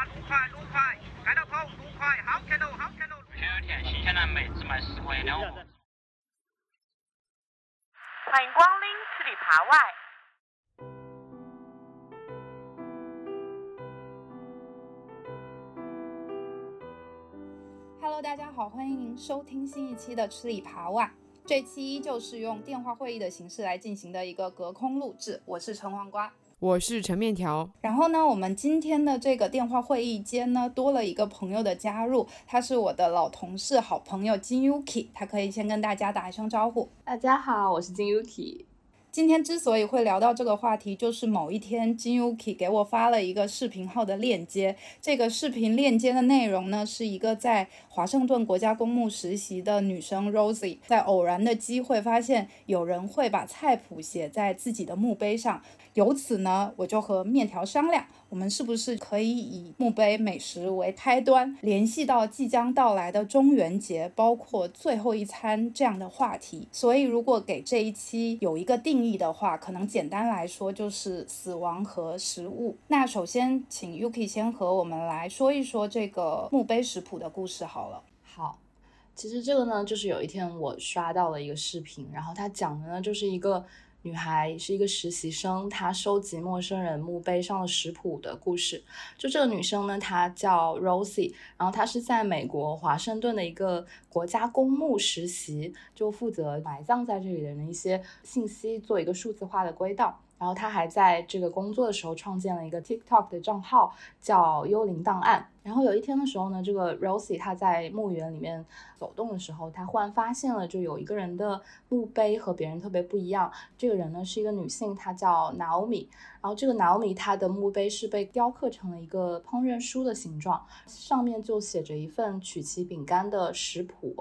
呀，撸快撸快，盖到跑撸快，好吃喽好吃喽。秋天新鲜的梅子卖十块两盒。欢迎光临十里扒外。Hello，大家好，欢迎您收听新一期的吃里扒外。这期依旧是用电话会议的形式来进行的一个隔空录制，我是陈黄瓜。我是陈面条，然后呢，我们今天的这个电话会议间呢，多了一个朋友的加入，他是我的老同事、好朋友金 Yuki，他可以先跟大家打一声招呼。大家好，我是金 Yuki。今天之所以会聊到这个话题，就是某一天金 Yuki 给我发了一个视频号的链接。这个视频链接的内容呢，是一个在华盛顿国家公墓实习的女生 Rosie，在偶然的机会发现有人会把菜谱写在自己的墓碑上。由此呢，我就和面条商量，我们是不是可以以墓碑美食为开端，联系到即将到来的中元节，包括最后一餐这样的话题。所以，如果给这一期有一个定义的话，可能简单来说就是死亡和食物。那首先，请 Yuki 先和我们来说一说这个墓碑食谱的故事好了。好，其实这个呢，就是有一天我刷到了一个视频，然后他讲的呢，就是一个。女孩是一个实习生，她收集陌生人墓碑上的食谱的故事。就这个女生呢，她叫 Rosie，然后她是在美国华盛顿的一个国家公墓实习，就负责埋葬在这里的人的一些信息，做一个数字化的归档。然后他还在这个工作的时候创建了一个 TikTok 的账号，叫“幽灵档案”。然后有一天的时候呢，这个 Rosie 她在墓园里面走动的时候，她忽然发现了，就有一个人的墓碑和别人特别不一样。这个人呢是一个女性，她叫 Naomi。然后这个 Naomi 她的墓碑是被雕刻成了一个烹饪书的形状，上面就写着一份曲奇饼干的食谱。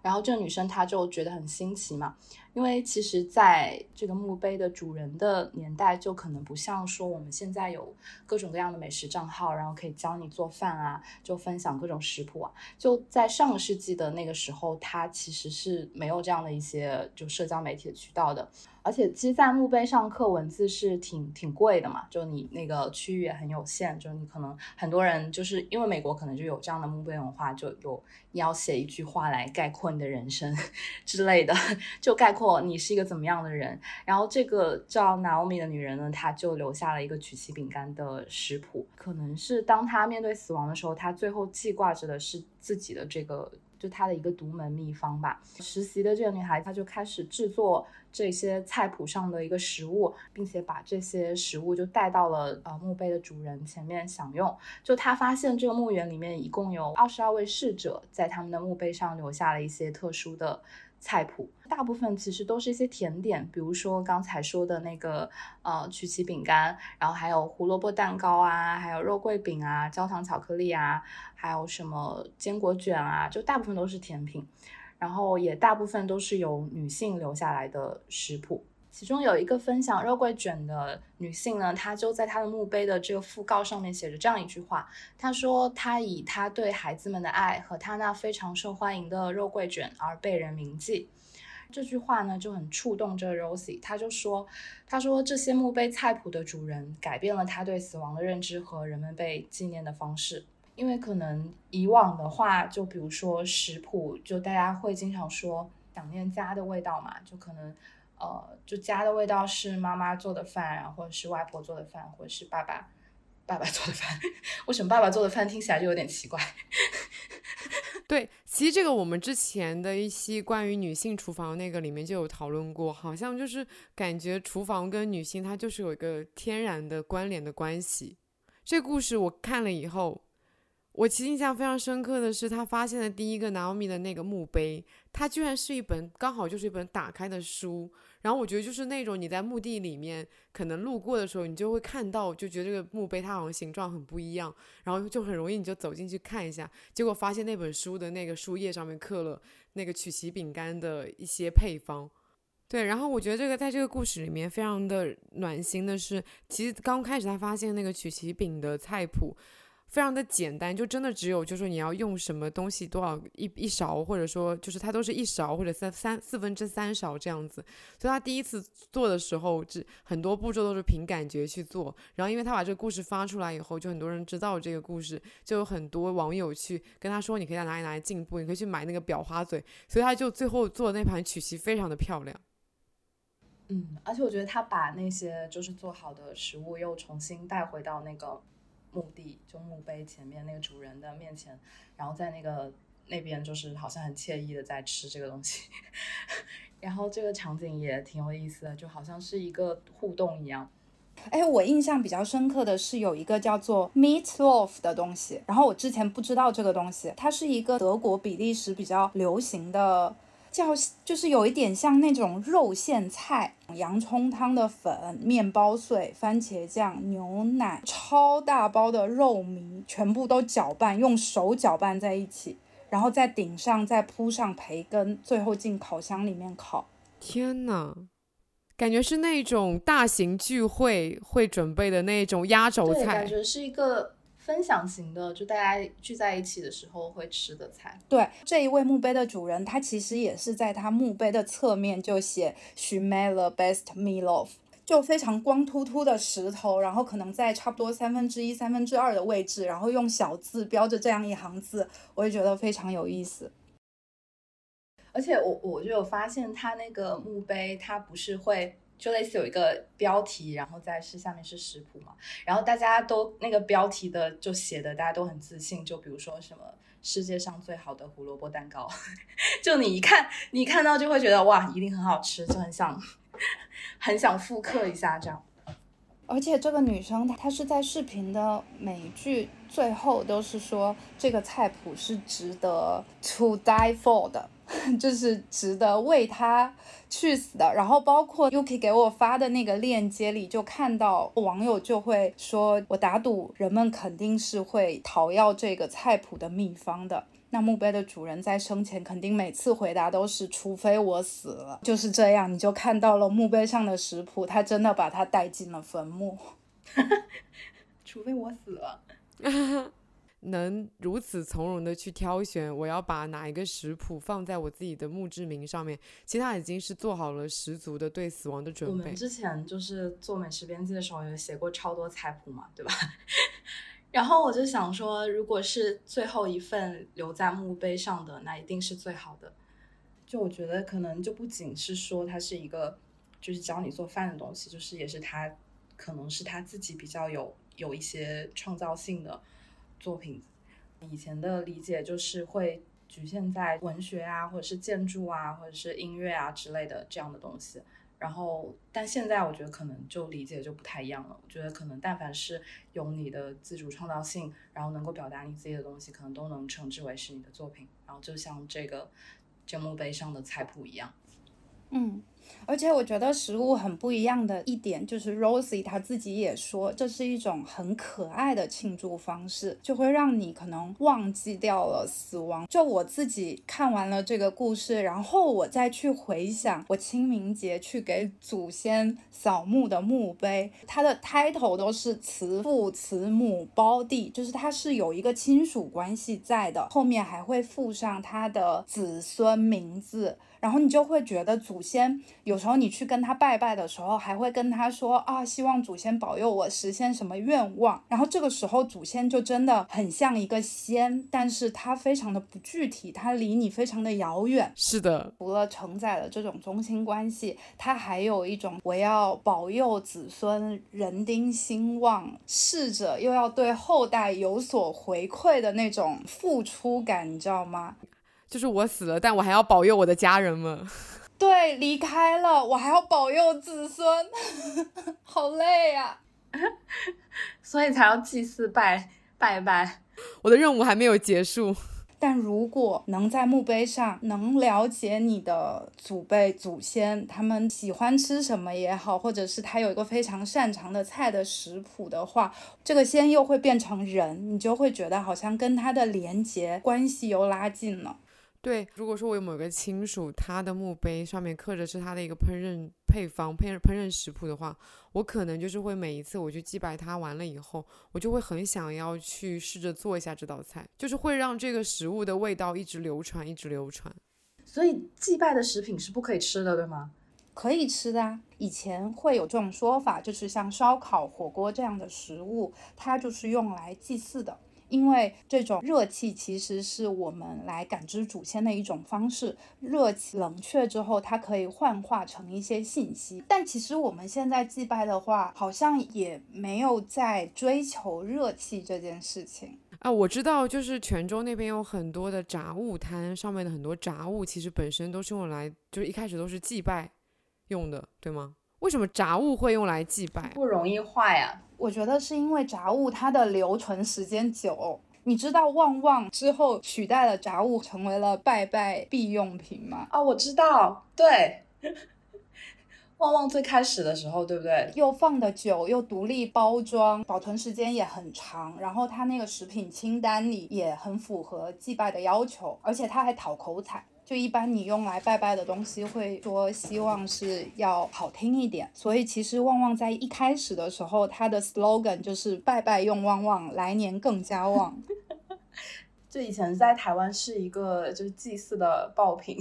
然后这个女生她就觉得很新奇嘛。因为其实，在这个墓碑的主人的年代，就可能不像说我们现在有各种各样的美食账号，然后可以教你做饭啊，就分享各种食谱啊。就在上个世纪的那个时候，它其实是没有这样的一些就社交媒体的渠道的。而且，其实，在墓碑上刻文字是挺挺贵的嘛，就你那个区域也很有限，就你可能很多人就是因为美国可能就有这样的墓碑文化，就有你要写一句话来概括你的人生 之类的，就概括你是一个怎么样的人。然后，这个叫 Naomi 的女人呢，她就留下了一个曲奇饼干的食谱，可能是当她面对死亡的时候，她最后记挂着的是自己的这个。就她的一个独门秘方吧。实习的这个女孩，她就开始制作这些菜谱上的一个食物，并且把这些食物就带到了呃墓碑的主人前面享用。就她发现这个墓园里面一共有二十二位逝者，在他们的墓碑上留下了一些特殊的。菜谱大部分其实都是一些甜点，比如说刚才说的那个呃曲奇饼干，然后还有胡萝卜蛋糕啊，还有肉桂饼啊，焦糖巧克力啊，还有什么坚果卷啊，就大部分都是甜品，然后也大部分都是由女性留下来的食谱。其中有一个分享肉桂卷的女性呢，她就在她的墓碑的这个讣告上面写着这样一句话，她说她以她对孩子们的爱和她那非常受欢迎的肉桂卷而被人铭记。这句话呢就很触动着 Rosie，她就说，她说这些墓碑菜谱的主人改变了她对死亡的认知和人们被纪念的方式，因为可能以往的话，就比如说食谱，就大家会经常说想念家的味道嘛，就可能。呃，就家的味道是妈妈做的饭，然后是外婆做的饭，或者是爸爸爸爸做的饭。为什么爸爸做的饭听起来就有点奇怪？对，其实这个我们之前的一期关于女性厨房那个里面就有讨论过，好像就是感觉厨房跟女性它就是有一个天然的关联的关系。这故事我看了以后，我其实印象非常深刻的是，他发现的第一个 Naomi 的那个墓碑，它居然是一本刚好就是一本打开的书。然后我觉得就是那种你在墓地里面可能路过的时候，你就会看到，就觉得这个墓碑它好像形状很不一样，然后就很容易你就走进去看一下，结果发现那本书的那个书页上面刻了那个曲奇饼干的一些配方。对，然后我觉得这个在这个故事里面非常的暖心的是，其实刚开始他发现那个曲奇饼的菜谱。非常的简单，就真的只有就是你要用什么东西多少一一勺，或者说就是它都是一勺或者三三四分之三勺这样子。所以他第一次做的时候，这很多步骤都是凭感觉去做。然后因为他把这个故事发出来以后，就很多人知道这个故事，就有很多网友去跟他说，你可以在哪里哪里进步，你可以去买那个裱花嘴。所以他就最后做的那盘曲奇非常的漂亮。嗯，而且我觉得他把那些就是做好的食物又重新带回到那个墓地，就墓碑前面那个主人的面前，然后在那个那边就是好像很惬意的在吃这个东西，然后这个场景也挺有意思的，就好像是一个互动一样。哎，我印象比较深刻的是有一个叫做 Meat Loaf 的东西，然后我之前不知道这个东西，它是一个德国比利时比较流行的。叫就是有一点像那种肉馅菜，洋葱汤的粉、面包碎、番茄酱、牛奶，超大包的肉糜，全部都搅拌，用手搅拌在一起，然后在顶上再铺上培根，最后进烤箱里面烤。天呐，感觉是那种大型聚会会准备的那种压轴菜，感觉是一个。分享型的，就大家聚在一起的时候会吃的菜。对，这一位墓碑的主人，他其实也是在他墓碑的侧面就写 “She made the best meatloaf”，就非常光秃秃的石头，然后可能在差不多三分之一、三分之二的位置，然后用小字标着这样一行字，我也觉得非常有意思。而且我我就有发现，他那个墓碑，它不是会。就类似有一个标题，然后再是下面是食谱嘛，然后大家都那个标题的就写的大家都很自信，就比如说什么世界上最好的胡萝卜蛋糕，就你一看你看到就会觉得哇一定很好吃，就很想 很想复刻一下这样。而且这个女生她是在视频的每一句最后都是说这个菜谱是值得 to die for 的。就是值得为他去死的。然后包括 Yuki 给我发的那个链接里，就看到网友就会说：“我打赌人们肯定是会讨要这个菜谱的秘方的。”那墓碑的主人在生前肯定每次回答都是：“除非我死了。”就是这样，你就看到了墓碑上的食谱，他真的把它带进了坟墓。除非我死了。能如此从容的去挑选，我要把哪一个食谱放在我自己的墓志铭上面，其实他已经是做好了十足的对死亡的准备。我们之前就是做美食编辑的时候，有写过超多菜谱嘛，对吧？然后我就想说，如果是最后一份留在墓碑上的，那一定是最好的。就我觉得，可能就不仅是说它是一个就是教你做饭的东西，就是也是他可能是他自己比较有有一些创造性的。作品以前的理解就是会局限在文学啊，或者是建筑啊，或者是音乐啊之类的这样的东西。然后，但现在我觉得可能就理解就不太一样了。我觉得可能但凡是有你的自主创造性，然后能够表达你自己的东西，可能都能称之为是你的作品。然后就像这个这墓碑上的菜谱一样，嗯。而且我觉得食物很不一样的一点，就是 Rosie 他自己也说，这是一种很可爱的庆祝方式，就会让你可能忘记掉了死亡。就我自己看完了这个故事，然后我再去回想我清明节去给祖先扫墓的墓碑，它的 title 都是慈父慈母胞弟，就是它是有一个亲属关系在的，后面还会附上他的子孙名字。然后你就会觉得祖先有时候你去跟他拜拜的时候，还会跟他说啊，希望祖先保佑我实现什么愿望。然后这个时候祖先就真的很像一个仙，但是他非常的不具体，他离你非常的遥远。是的，除了承载了这种宗亲关系，他还有一种我要保佑子孙人丁兴旺，逝者又要对后代有所回馈的那种付出感，你知道吗？就是我死了，但我还要保佑我的家人们。对，离开了，我还要保佑子孙，好累呀。所以才要祭祀拜拜拜。我的任务还没有结束。但如果能在墓碑上能了解你的祖辈祖先，他们喜欢吃什么也好，或者是他有一个非常擅长的菜的食谱的话，这个仙又会变成人，你就会觉得好像跟他的连结关系又拉近了。对，如果说我有某个亲属，他的墓碑上面刻着是他的一个烹饪配方、烹烹饪食谱的话，我可能就是会每一次我去祭拜他完了以后，我就会很想要去试着做一下这道菜，就是会让这个食物的味道一直流传，一直流传。所以祭拜的食品是不可以吃的，对吗？可以吃的啊，以前会有这种说法，就是像烧烤、火锅这样的食物，它就是用来祭祀的。因为这种热气其实是我们来感知祖先的一种方式，热气冷却之后，它可以幻化成一些信息。但其实我们现在祭拜的话，好像也没有在追求热气这件事情啊。我知道，就是泉州那边有很多的杂物摊，上面的很多杂物其实本身都是用来，就是一开始都是祭拜。用的对吗？为什么杂物会用来祭拜？不容易坏呀。我觉得是因为杂物它的留存时间久。你知道旺旺之后取代了杂物，成为了拜拜必用品吗？啊，我知道。对，旺旺最开始的时候，对不对？又放的久，又独立包装，保存时间也很长。然后它那个食品清单里也很符合祭拜的要求，而且它还讨口彩。就一般你用来拜拜的东西，会说希望是要好听一点，所以其实旺旺在一开始的时候，它的 slogan 就是拜拜用旺旺，来年更加旺。就以前在台湾是一个就是祭祀的爆品，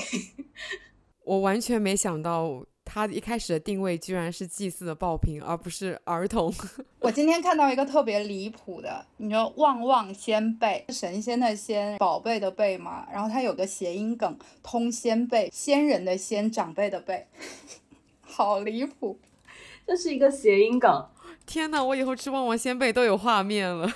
我完全没想到。它一开始的定位居然是祭祀的爆品，而不是儿童。我今天看到一个特别离谱的，你说“旺旺仙贝”，神仙的仙，宝贝的贝嘛，然后它有个谐音梗，通仙贝，仙人的仙，长辈的辈，好离谱，这是一个谐音梗。天呐，我以后吃旺旺仙贝都有画面了。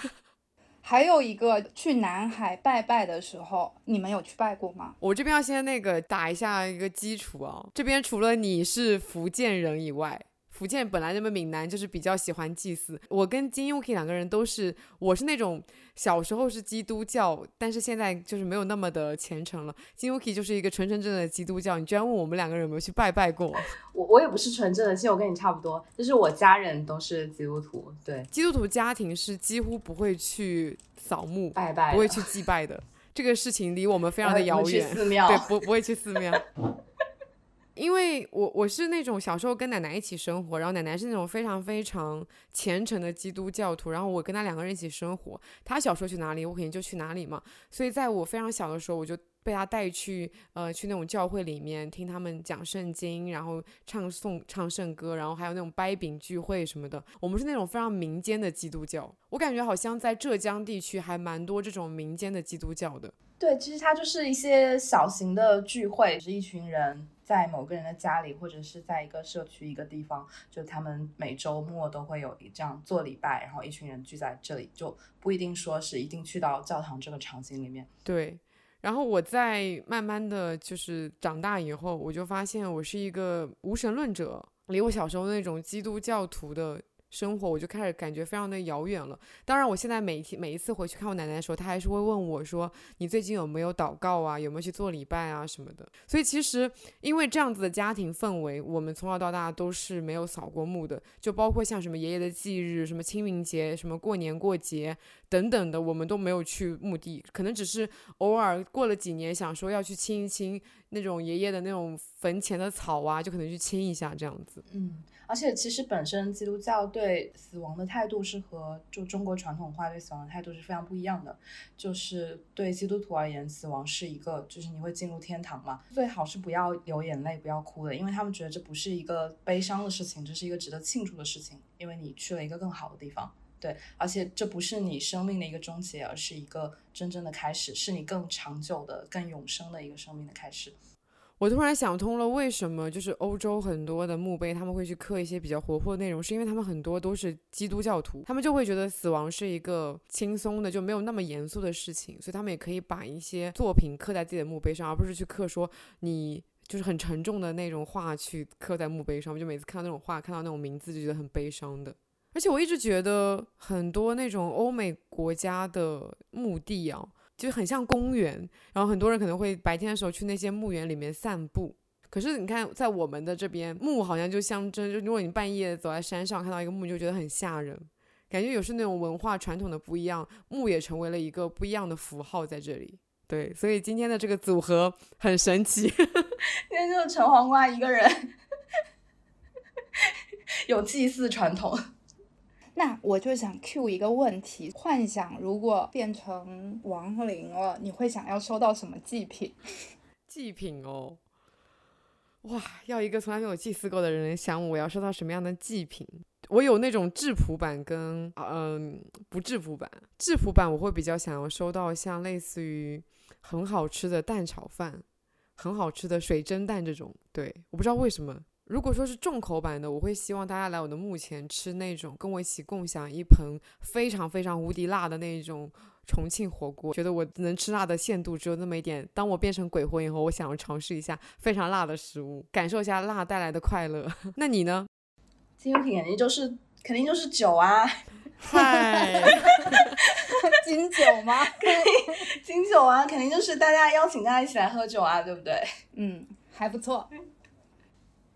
还有一个去南海拜拜的时候，你们有去拜过吗？我这边要先那个打一下一个基础啊，这边除了你是福建人以外。福建本来那么闽南，就是比较喜欢祭祀。我跟金 Yuki 两个人都是，我是那种小时候是基督教，但是现在就是没有那么的虔诚了。金 Yuki 就是一个纯纯正正的基督教。你居然问我们两个人有没有去拜拜过？我我也不是纯正的，其实我跟你差不多，就是我家人都是基督徒。对，基督徒家庭是几乎不会去扫墓拜拜，不会去祭拜的。这个事情离我们非常的遥远。寺庙对，不不会去寺庙。因为我我是那种小时候跟奶奶一起生活，然后奶奶是那种非常非常虔诚的基督教徒，然后我跟她两个人一起生活，她小时候去哪里，我肯定就去哪里嘛。所以在我非常小的时候，我就被她带去呃去那种教会里面听他们讲圣经，然后唱颂唱圣歌，然后还有那种掰饼聚会什么的。我们是那种非常民间的基督教，我感觉好像在浙江地区还蛮多这种民间的基督教的。对，其实它就是一些小型的聚会，是一群人。在某个人的家里，或者是在一个社区一个地方，就他们每周末都会有一这样做礼拜，然后一群人聚在这里，就不一定说是一定去到教堂这个场景里面。对，然后我在慢慢的就是长大以后，我就发现我是一个无神论者，离我小时候那种基督教徒的。生活我就开始感觉非常的遥远了。当然，我现在每天每一次回去看我奶奶的时候，她还是会问我说：“你最近有没有祷告啊？有没有去做礼拜啊什么的？”所以其实因为这样子的家庭氛围，我们从小到大都是没有扫过墓的。就包括像什么爷爷的忌日、什么清明节、什么过年过节等等的，我们都没有去墓地。可能只是偶尔过了几年，想说要去亲一亲那种爷爷的那种坟前的草啊，就可能去亲一下这样子。嗯。而且其实本身基督教对死亡的态度是和就中国传统化对死亡的态度是非常不一样的。就是对基督徒而言，死亡是一个就是你会进入天堂嘛，最好是不要流眼泪，不要哭的，因为他们觉得这不是一个悲伤的事情，这是一个值得庆祝的事情，因为你去了一个更好的地方。对，而且这不是你生命的一个终结，而是一个真正的开始，是你更长久的、更永生的一个生命的开始。我突然想通了，为什么就是欧洲很多的墓碑他们会去刻一些比较活泼的内容，是因为他们很多都是基督教徒，他们就会觉得死亡是一个轻松的，就没有那么严肃的事情，所以他们也可以把一些作品刻在自己的墓碑上，而不是去刻说你就是很沉重的那种画去刻在墓碑上。我就每次看到那种画，看到那种名字就觉得很悲伤的。而且我一直觉得很多那种欧美国家的墓地啊。就很像公园，然后很多人可能会白天的时候去那些墓园里面散步。可是你看，在我们的这边，墓好像就象征，就如果你半夜走在山上看到一个墓，就觉得很吓人，感觉有是那种文化传统的不一样，墓也成为了一个不一样的符号在这里。对，所以今天的这个组合很神奇。今天就陈黄瓜一个人，有祭祀传统。那我就想 Q 一个问题：幻想如果变成亡灵了，你会想要收到什么祭品？祭品哦，哇，要一个从来没有祭祀过的人想我要收到什么样的祭品？我有那种质朴版跟嗯不质朴版。质朴版我会比较想要收到像类似于很好吃的蛋炒饭，很好吃的水蒸蛋这种。对，我不知道为什么。如果说是重口版的，我会希望大家来我的墓前吃那种跟我一起共享一盆非常非常无敌辣的那种重庆火锅。觉得我能吃辣的限度只有那么一点。当我变成鬼魂以后，我想要尝试一下非常辣的食物，感受一下辣带来的快乐。那你呢？金品肯定就是肯定就是酒啊！嗨，金酒吗？金酒啊，肯定就是大家邀请大家一起来喝酒啊，对不对？嗯，还不错。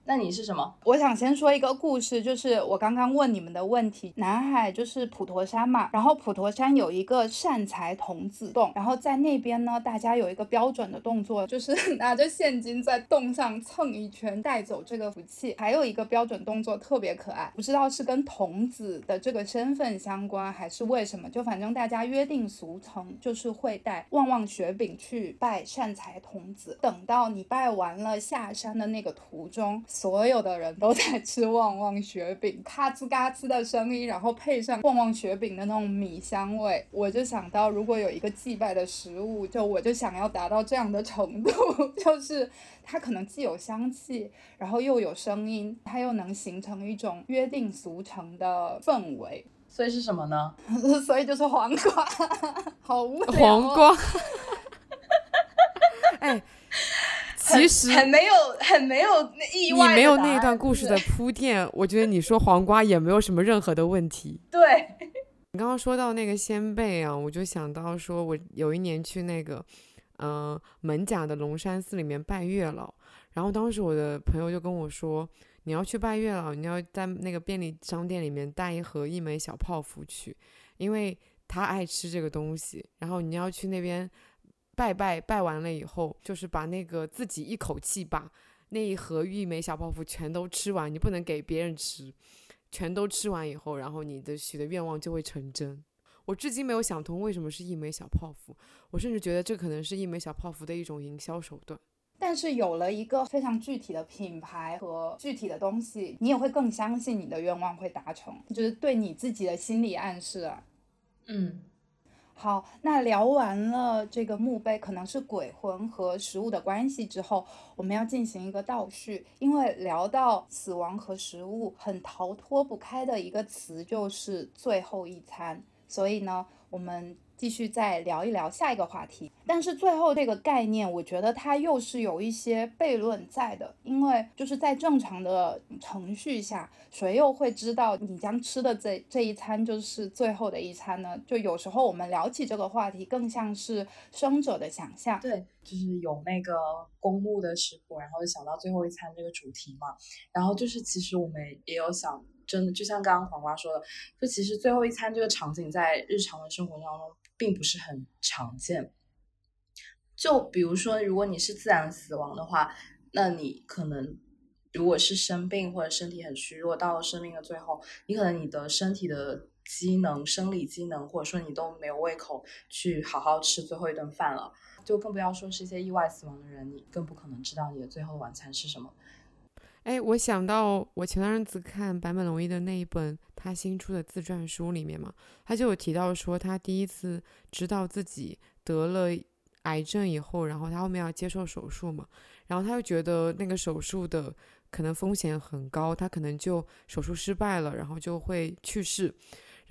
那你是什么？我想先说一个故事，就是我刚刚问你们的问题。南海就是普陀山嘛，然后普陀山有一个善财童子洞，然后在那边呢，大家有一个标准的动作，就是 拿着现金在洞上蹭一圈，带走这个福气。还有一个标准动作特别可爱，不知道是跟童子的这个身份相关，还是为什么，就反正大家约定俗成，就是会带旺旺雪饼去拜善财童子。等到你拜完了，下山的那个途中。所有的人都在吃旺旺雪饼，咔吱嘎吱的声音，然后配上旺旺雪饼的那种米香味，我就想到，如果有一个祭拜的食物，就我就想要达到这样的程度，就是它可能既有香气，然后又有声音，它又能形成一种约定俗成的氛围。所以是什么呢？所以就是黄瓜，好无聊。黄瓜。哎。其实很没有很没有意外，你没有那一段故事的铺垫，我觉得你说黄瓜也没有什么任何的问题。对你刚刚说到那个仙贝啊，我就想到说我有一年去那个嗯门甲的龙山寺里面拜月老，然后当时我的朋友就跟我说，你要去拜月老，你要在那个便利商店里面带一盒一枚小泡芙去，因为他爱吃这个东西，然后你要去那边。拜拜拜完了以后，就是把那个自己一口气把那一盒玉梅小泡芙全都吃完，你不能给别人吃，全都吃完以后，然后你的许的愿望就会成真。我至今没有想通为什么是一枚小泡芙，我甚至觉得这可能是一枚小泡芙的一种营销手段。但是有了一个非常具体的品牌和具体的东西，你也会更相信你的愿望会达成，就是对你自己的心理暗示。嗯。好，那聊完了这个墓碑可能是鬼魂和食物的关系之后，我们要进行一个倒叙，因为聊到死亡和食物，很逃脱不开的一个词就是最后一餐，所以呢，我们。继续再聊一聊下一个话题，但是最后这个概念，我觉得它又是有一些悖论在的，因为就是在正常的程序下，谁又会知道你将吃的这这一餐就是最后的一餐呢？就有时候我们聊起这个话题，更像是生者的想象。对，就是有那个公墓的食谱，然后想到最后一餐这个主题嘛。然后就是其实我们也有想，真的就像刚刚黄瓜说的，就其实最后一餐这个场景在日常的生活当中。并不是很常见。就比如说，如果你是自然死亡的话，那你可能如果是生病或者身体很虚弱，到了生命的最后，你可能你的身体的机能、生理机能，或者说你都没有胃口去好好吃最后一顿饭了，就更不要说是一些意外死亡的人，你更不可能知道你的最后晚餐是什么。哎，我想到我前段日子看坂本龙一的那一本他新出的自传书里面嘛，他就有提到说他第一次知道自己得了癌症以后，然后他后面要接受手术嘛，然后他又觉得那个手术的可能风险很高，他可能就手术失败了，然后就会去世。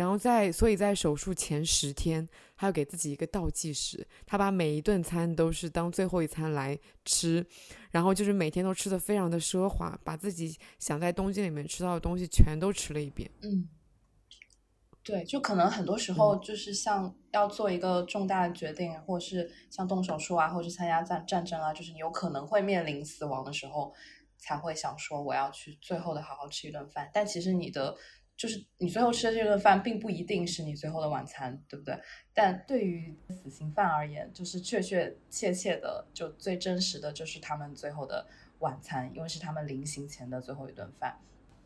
然后在，所以在手术前十天，他要给自己一个倒计时，他把每一顿餐都是当最后一餐来吃，然后就是每天都吃的非常的奢华，把自己想在东京里面吃到的东西全都吃了一遍。嗯，对，就可能很多时候就是像要做一个重大的决定，或是像动手术啊，或者参加战战争啊，就是你有可能会面临死亡的时候，才会想说我要去最后的好好吃一顿饭。但其实你的。就是你最后吃的这顿饭，并不一定是你最后的晚餐，对不对？但对于死刑犯而言，就是确确切切的，就最真实的就是他们最后的晚餐，因为是他们临刑前的最后一顿饭。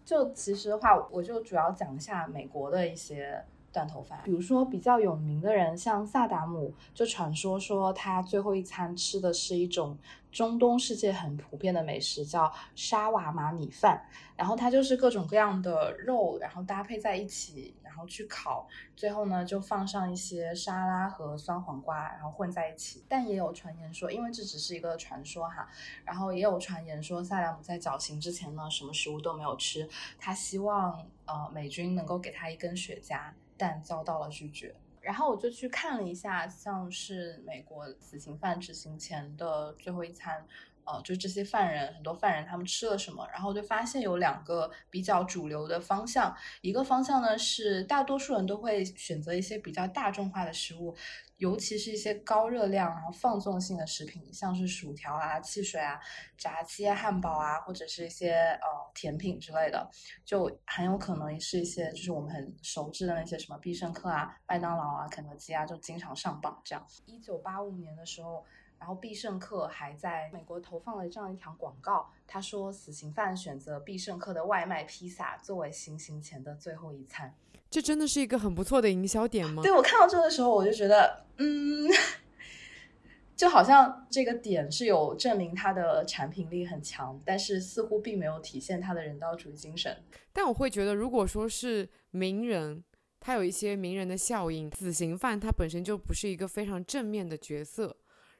就其实的话，我就主要讲一下美国的一些。断头饭，比如说比较有名的人，像萨达姆，就传说说他最后一餐吃的是一种中东世界很普遍的美食，叫沙瓦玛米饭。然后它就是各种各样的肉，然后搭配在一起，然后去烤，最后呢就放上一些沙拉和酸黄瓜，然后混在一起。但也有传言说，因为这只是一个传说哈，然后也有传言说萨达姆在绞刑之前呢，什么食物都没有吃，他希望呃美军能够给他一根雪茄。但遭到了拒绝，然后我就去看了一下，像是美国死刑犯执行前的最后一餐。呃，就这些犯人，很多犯人他们吃了什么？然后就发现有两个比较主流的方向，一个方向呢是大多数人都会选择一些比较大众化的食物，尤其是一些高热量然后放纵性的食品，像是薯条啊、汽水啊、炸鸡啊、汉堡啊，或者是一些呃甜品之类的，就很有可能是一些就是我们很熟知的那些什么必胜客啊、麦当劳啊、肯德基啊，就经常上榜这样。一九八五年的时候。然后必胜客还在美国投放了这样一条广告，他说死刑犯选择必胜客的外卖披萨作为行刑前的最后一餐，这真的是一个很不错的营销点吗？对我看到这个时候，我就觉得，嗯，就好像这个点是有证明它的产品力很强，但是似乎并没有体现它的人道主义精神。但我会觉得，如果说是名人，他有一些名人的效应，死刑犯他本身就不是一个非常正面的角色。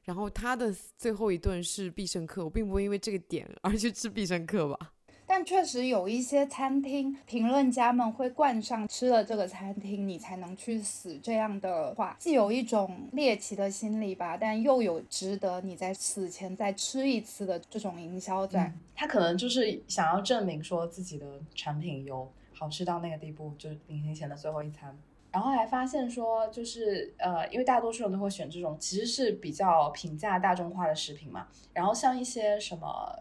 然后他的最后一顿是必胜客，我并不会因为这个点而去吃必胜客吧。但确实有一些餐厅评论家们会冠上吃了这个餐厅你才能去死这样的话，既有一种猎奇的心理吧，但又有值得你在死前再吃一次的这种营销在。他可能就是想要证明说自己的产品有好吃到那个地步，就是临行前的最后一餐。然后还发现说，就是呃，因为大多数人都会选这种其实是比较平价大众化的食品嘛。然后像一些什么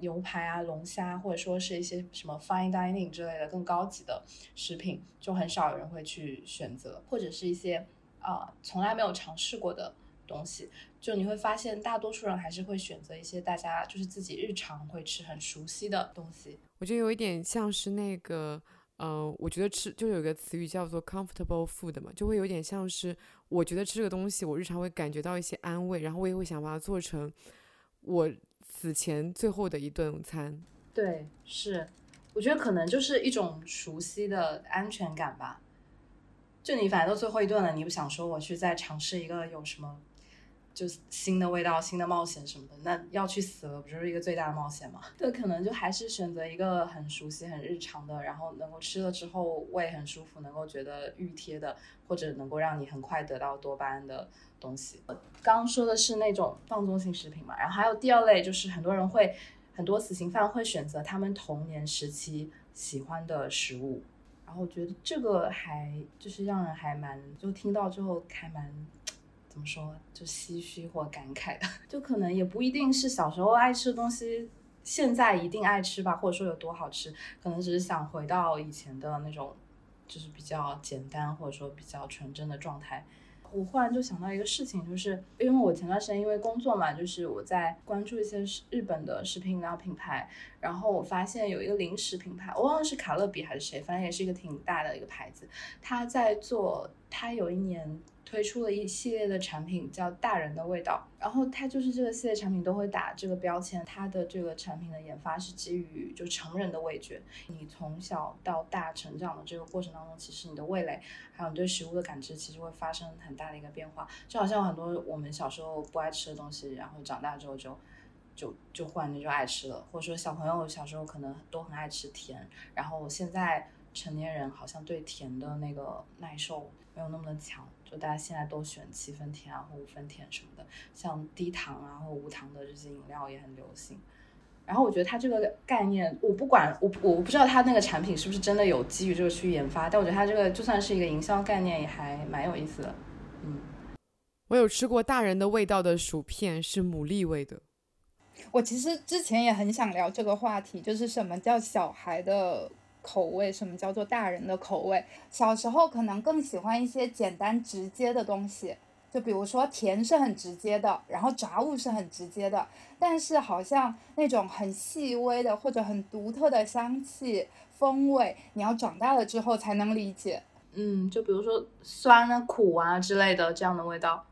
牛排啊、龙虾，或者说是一些什么 fine dining 之类的更高级的食品，就很少有人会去选择，或者是一些啊从来没有尝试过的东西。就你会发现，大多数人还是会选择一些大家就是自己日常会吃很熟悉的东西。我觉得有一点像是那个。嗯，我觉得吃就有个词语叫做 comfortable food 嘛，就会有点像是我觉得吃这个东西，我日常会感觉到一些安慰，然后我也会想把它做成我死前最后的一顿午餐。对，是，我觉得可能就是一种熟悉的安全感吧。就你反正都最后一顿了，你不想说我去再尝试一个有什么？就是新的味道、新的冒险什么的，那要去死了，不就是一个最大的冒险吗？对，可能就还是选择一个很熟悉、很日常的，然后能够吃了之后胃很舒服，能够觉得熨贴的，或者能够让你很快得到多巴胺的东西。刚刚说的是那种放纵性食品嘛，然后还有第二类，就是很多人会，很多死刑犯会选择他们童年时期喜欢的食物，然后我觉得这个还就是让人还蛮，就听到之后还蛮。怎么说，就唏嘘或感慨的，就可能也不一定是小时候爱吃的东西，现在一定爱吃吧，或者说有多好吃，可能只是想回到以前的那种，就是比较简单或者说比较纯真的状态。我忽然就想到一个事情，就是因为我前段时间因为工作嘛，就是我在关注一些日本的食品饮料品牌，然后我发现有一个零食品牌，我忘了是卡乐比还是谁，反正也是一个挺大的一个牌子，他在做，他有一年。推出了一系列的产品，叫“大人的味道”，然后它就是这个系列产品都会打这个标签。它的这个产品的研发是基于就成人的味觉，你从小到大成长的这个过程当中，其实你的味蕾还有你对食物的感知，其实会发生很大的一个变化。就好像很多我们小时候不爱吃的东西，然后长大之后就就就忽然间就爱吃了，或者说小朋友小时候可能都很爱吃甜，然后现在成年人好像对甜的那个耐受没有那么的强。大家现在都选七分甜啊或五分甜什么的，像低糖啊或无糖的这些饮料也很流行。然后我觉得它这个概念，我不管我我不知道它那个产品是不是真的有基于这个去研发，但我觉得它这个就算是一个营销概念，也还蛮有意思的。嗯，我有吃过大人的味道的薯片，是牡蛎味的。我其实之前也很想聊这个话题，就是什么叫小孩的口味，什么叫做大人的口味。小时候可能更喜欢一些简单直接的东西，就比如说甜是很直接的，然后炸物是很直接的，但是好像那种很细微的或者很独特的香气风味，你要长大了之后才能理解。嗯，就比如说酸啊、苦啊之类的这样的味道。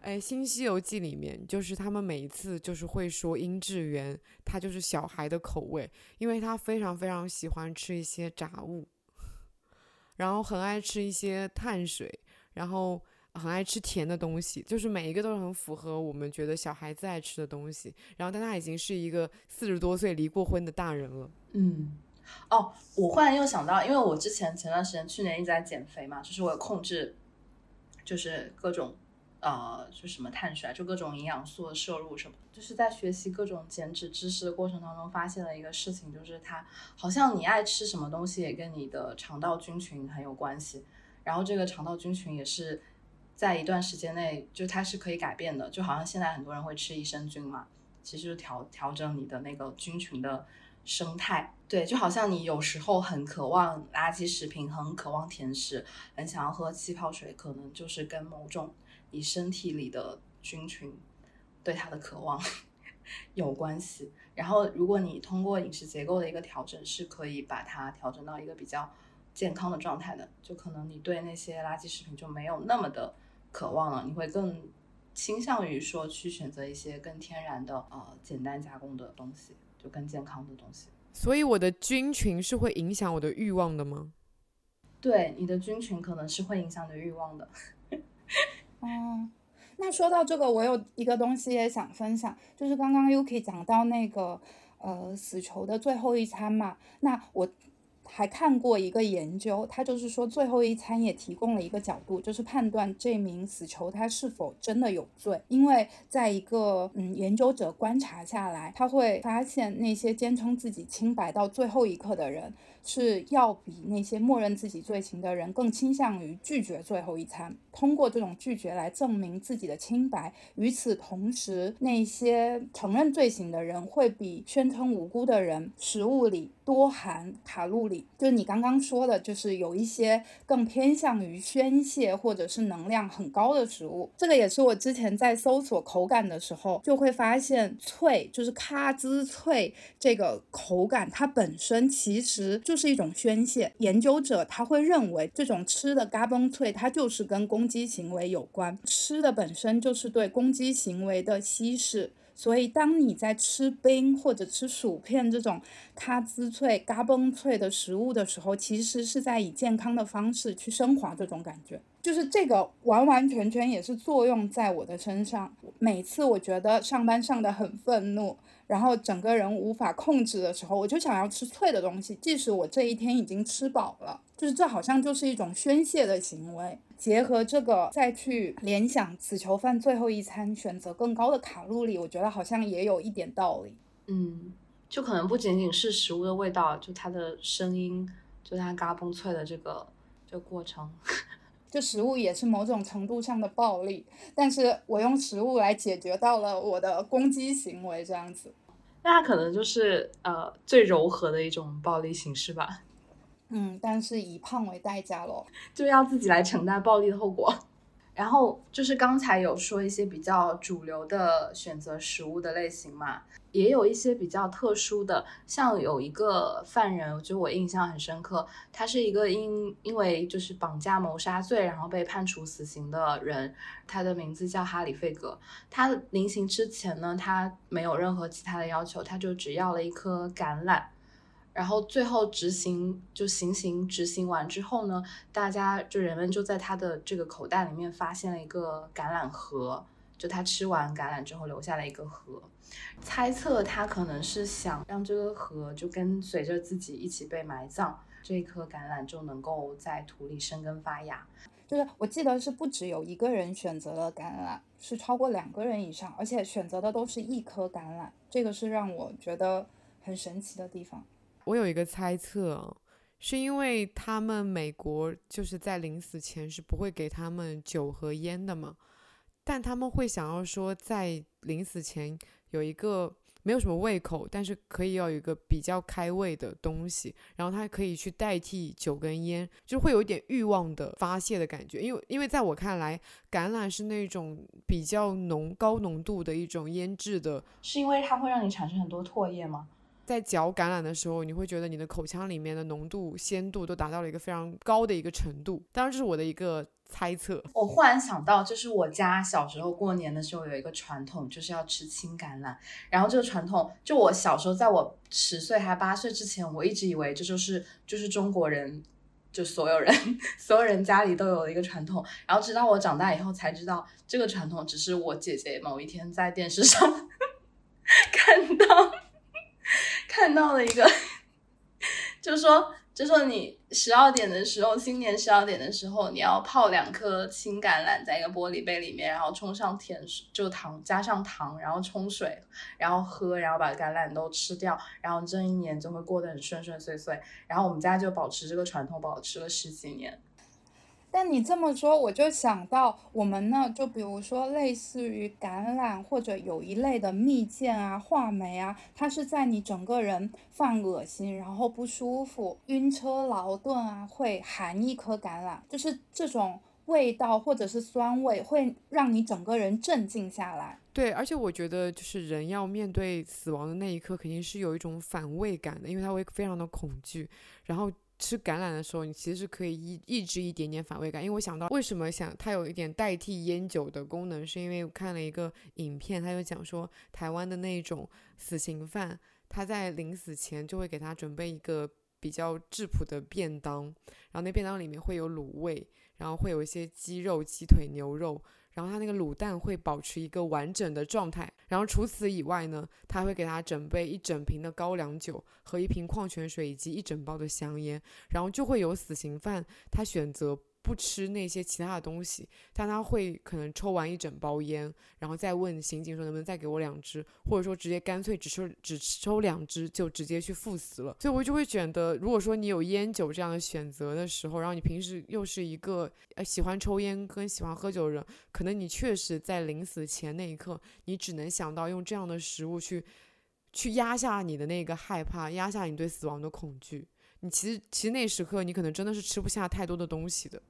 哎，《新西游记》里面就是他们每一次就是会说殷志源，他就是小孩的口味，因为他非常非常喜欢吃一些炸物，然后很爱吃一些碳水，然后很爱吃甜的东西，就是每一个都是很符合我们觉得小孩子爱吃的东西。然后，但他已经是一个四十多岁离过婚的大人了。嗯，哦，我忽然又想到，因为我之前前段时间去年一直在减肥嘛，就是我有控制，就是各种。呃，就什么碳水啊，就各种营养素的摄入什么，就是在学习各种减脂知识的过程当中，发现了一个事情，就是它好像你爱吃什么东西也跟你的肠道菌群很有关系，然后这个肠道菌群也是在一段时间内，就它是可以改变的，就好像现在很多人会吃益生菌嘛，其实调调整你的那个菌群的生态，对，就好像你有时候很渴望垃圾食品，很渴望甜食，很想要喝气泡水，可能就是跟某种。你身体里的菌群对它的渴望 有关系，然后如果你通过饮食结构的一个调整，是可以把它调整到一个比较健康的状态的，就可能你对那些垃圾食品就没有那么的渴望了，你会更倾向于说去选择一些更天然的呃简单加工的东西，就更健康的东西。所以我的菌群是会影响我的欲望的吗？对，你的菌群可能是会影响你的欲望的。哦，那说到这个，我有一个东西也想分享，就是刚刚 Yuki 讲到那个呃死囚的最后一餐嘛，那我。还看过一个研究，他就是说最后一餐也提供了一个角度，就是判断这名死囚他是否真的有罪。因为在一个嗯研究者观察下来，他会发现那些坚称自己清白到最后一刻的人，是要比那些默认自己罪行的人更倾向于拒绝最后一餐，通过这种拒绝来证明自己的清白。与此同时，那些承认罪行的人会比宣称无辜的人食物里多含卡路里。就是你刚刚说的，就是有一些更偏向于宣泄或者是能量很高的食物。这个也是我之前在搜索口感的时候，就会发现脆，就是咔滋脆这个口感，它本身其实就是一种宣泄。研究者他会认为，这种吃的嘎嘣脆，它就是跟攻击行为有关，吃的本身就是对攻击行为的稀释。所以，当你在吃冰或者吃薯片这种咔滋脆、嘎嘣脆的食物的时候，其实是在以健康的方式去升华这种感觉。就是这个完完全全也是作用在我的身上。每次我觉得上班上的很愤怒，然后整个人无法控制的时候，我就想要吃脆的东西，即使我这一天已经吃饱了。就是这好像就是一种宣泄的行为。结合这个再去联想死囚犯最后一餐选择更高的卡路里，我觉得好像也有一点道理。嗯，就可能不仅仅是食物的味道，就它的声音，就它嘎嘣脆的这个这个过程，就食物也是某种程度上的暴力，但是我用食物来解决到了我的攻击行为，这样子。那它可能就是呃最柔和的一种暴力形式吧。嗯，但是以胖为代价咯，就要自己来承担暴力的后果。然后就是刚才有说一些比较主流的选择食物的类型嘛，也有一些比较特殊的，像有一个犯人，就我印象很深刻，他是一个因因为就是绑架谋杀罪，然后被判处死刑的人，他的名字叫哈里费格。他临刑之前呢，他没有任何其他的要求，他就只要了一颗橄榄。然后最后执行就行刑执行完之后呢，大家就人们就在他的这个口袋里面发现了一个橄榄核，就他吃完橄榄之后留下了一个核，猜测他可能是想让这个核就跟随着自己一起被埋葬，这一颗橄榄就能够在土里生根发芽。就是我记得是不只有一个人选择了橄榄，是超过两个人以上，而且选择的都是一颗橄榄，这个是让我觉得很神奇的地方。我有一个猜测，是因为他们美国就是在临死前是不会给他们酒和烟的嘛，但他们会想要说在临死前有一个没有什么胃口，但是可以要有一个比较开胃的东西，然后它可以去代替酒跟烟，就会有一点欲望的发泄的感觉。因为因为在我看来，橄榄是那种比较浓高浓度的一种腌制的，是因为它会让你产生很多唾液吗？在嚼橄榄的时候，你会觉得你的口腔里面的浓度、鲜度都达到了一个非常高的一个程度。当然，这是我的一个猜测。我忽然想到，就是我家小时候过年的时候有一个传统，就是要吃青橄榄。然后这个传统，就我小时候，在我十岁还八岁之前，我一直以为这就是就是中国人，就所有人 所有人家里都有的一个传统。然后直到我长大以后才知道，这个传统只是我姐姐某一天在电视上 看到。看到了一个，就说就说你十二点的时候，新年十二点的时候，你要泡两颗青橄榄在一个玻璃杯里面，然后冲上甜水，就糖加上糖，然后冲水，然后喝，然后把橄榄都吃掉，然后这一年就会过得很顺顺遂遂。然后我们家就保持这个传统，保持了十几年。但你这么说，我就想到我们呢，就比如说类似于橄榄或者有一类的蜜饯啊、话梅啊，它是在你整个人犯恶心、然后不舒服、晕车劳顿啊，会含一颗橄榄，就是这种味道或者是酸味，会让你整个人镇静下来。对，而且我觉得就是人要面对死亡的那一刻，肯定是有一种反胃感的，因为他会非常的恐惧，然后。吃橄榄的时候，你其实可以抑抑制一点点反胃感，因为我想到为什么想它有一点代替烟酒的功能，是因为我看了一个影片，他就讲说台湾的那种死刑犯，他在临死前就会给他准备一个比较质朴的便当，然后那便当里面会有卤味，然后会有一些鸡肉、鸡腿、牛肉。然后他那个卤蛋会保持一个完整的状态，然后除此以外呢，他会给他准备一整瓶的高粱酒和一瓶矿泉水以及一整包的香烟，然后就会有死刑犯他选择。不吃那些其他的东西，但他会可能抽完一整包烟，然后再问刑警说能不能再给我两支，或者说直接干脆只抽只抽两支就直接去赴死了。所以我就会觉得，如果说你有烟酒这样的选择的时候，然后你平时又是一个呃喜欢抽烟跟喜欢喝酒的人，可能你确实在临死前那一刻，你只能想到用这样的食物去去压下你的那个害怕，压下你对死亡的恐惧。你其实其实那时刻你可能真的是吃不下太多的东西的。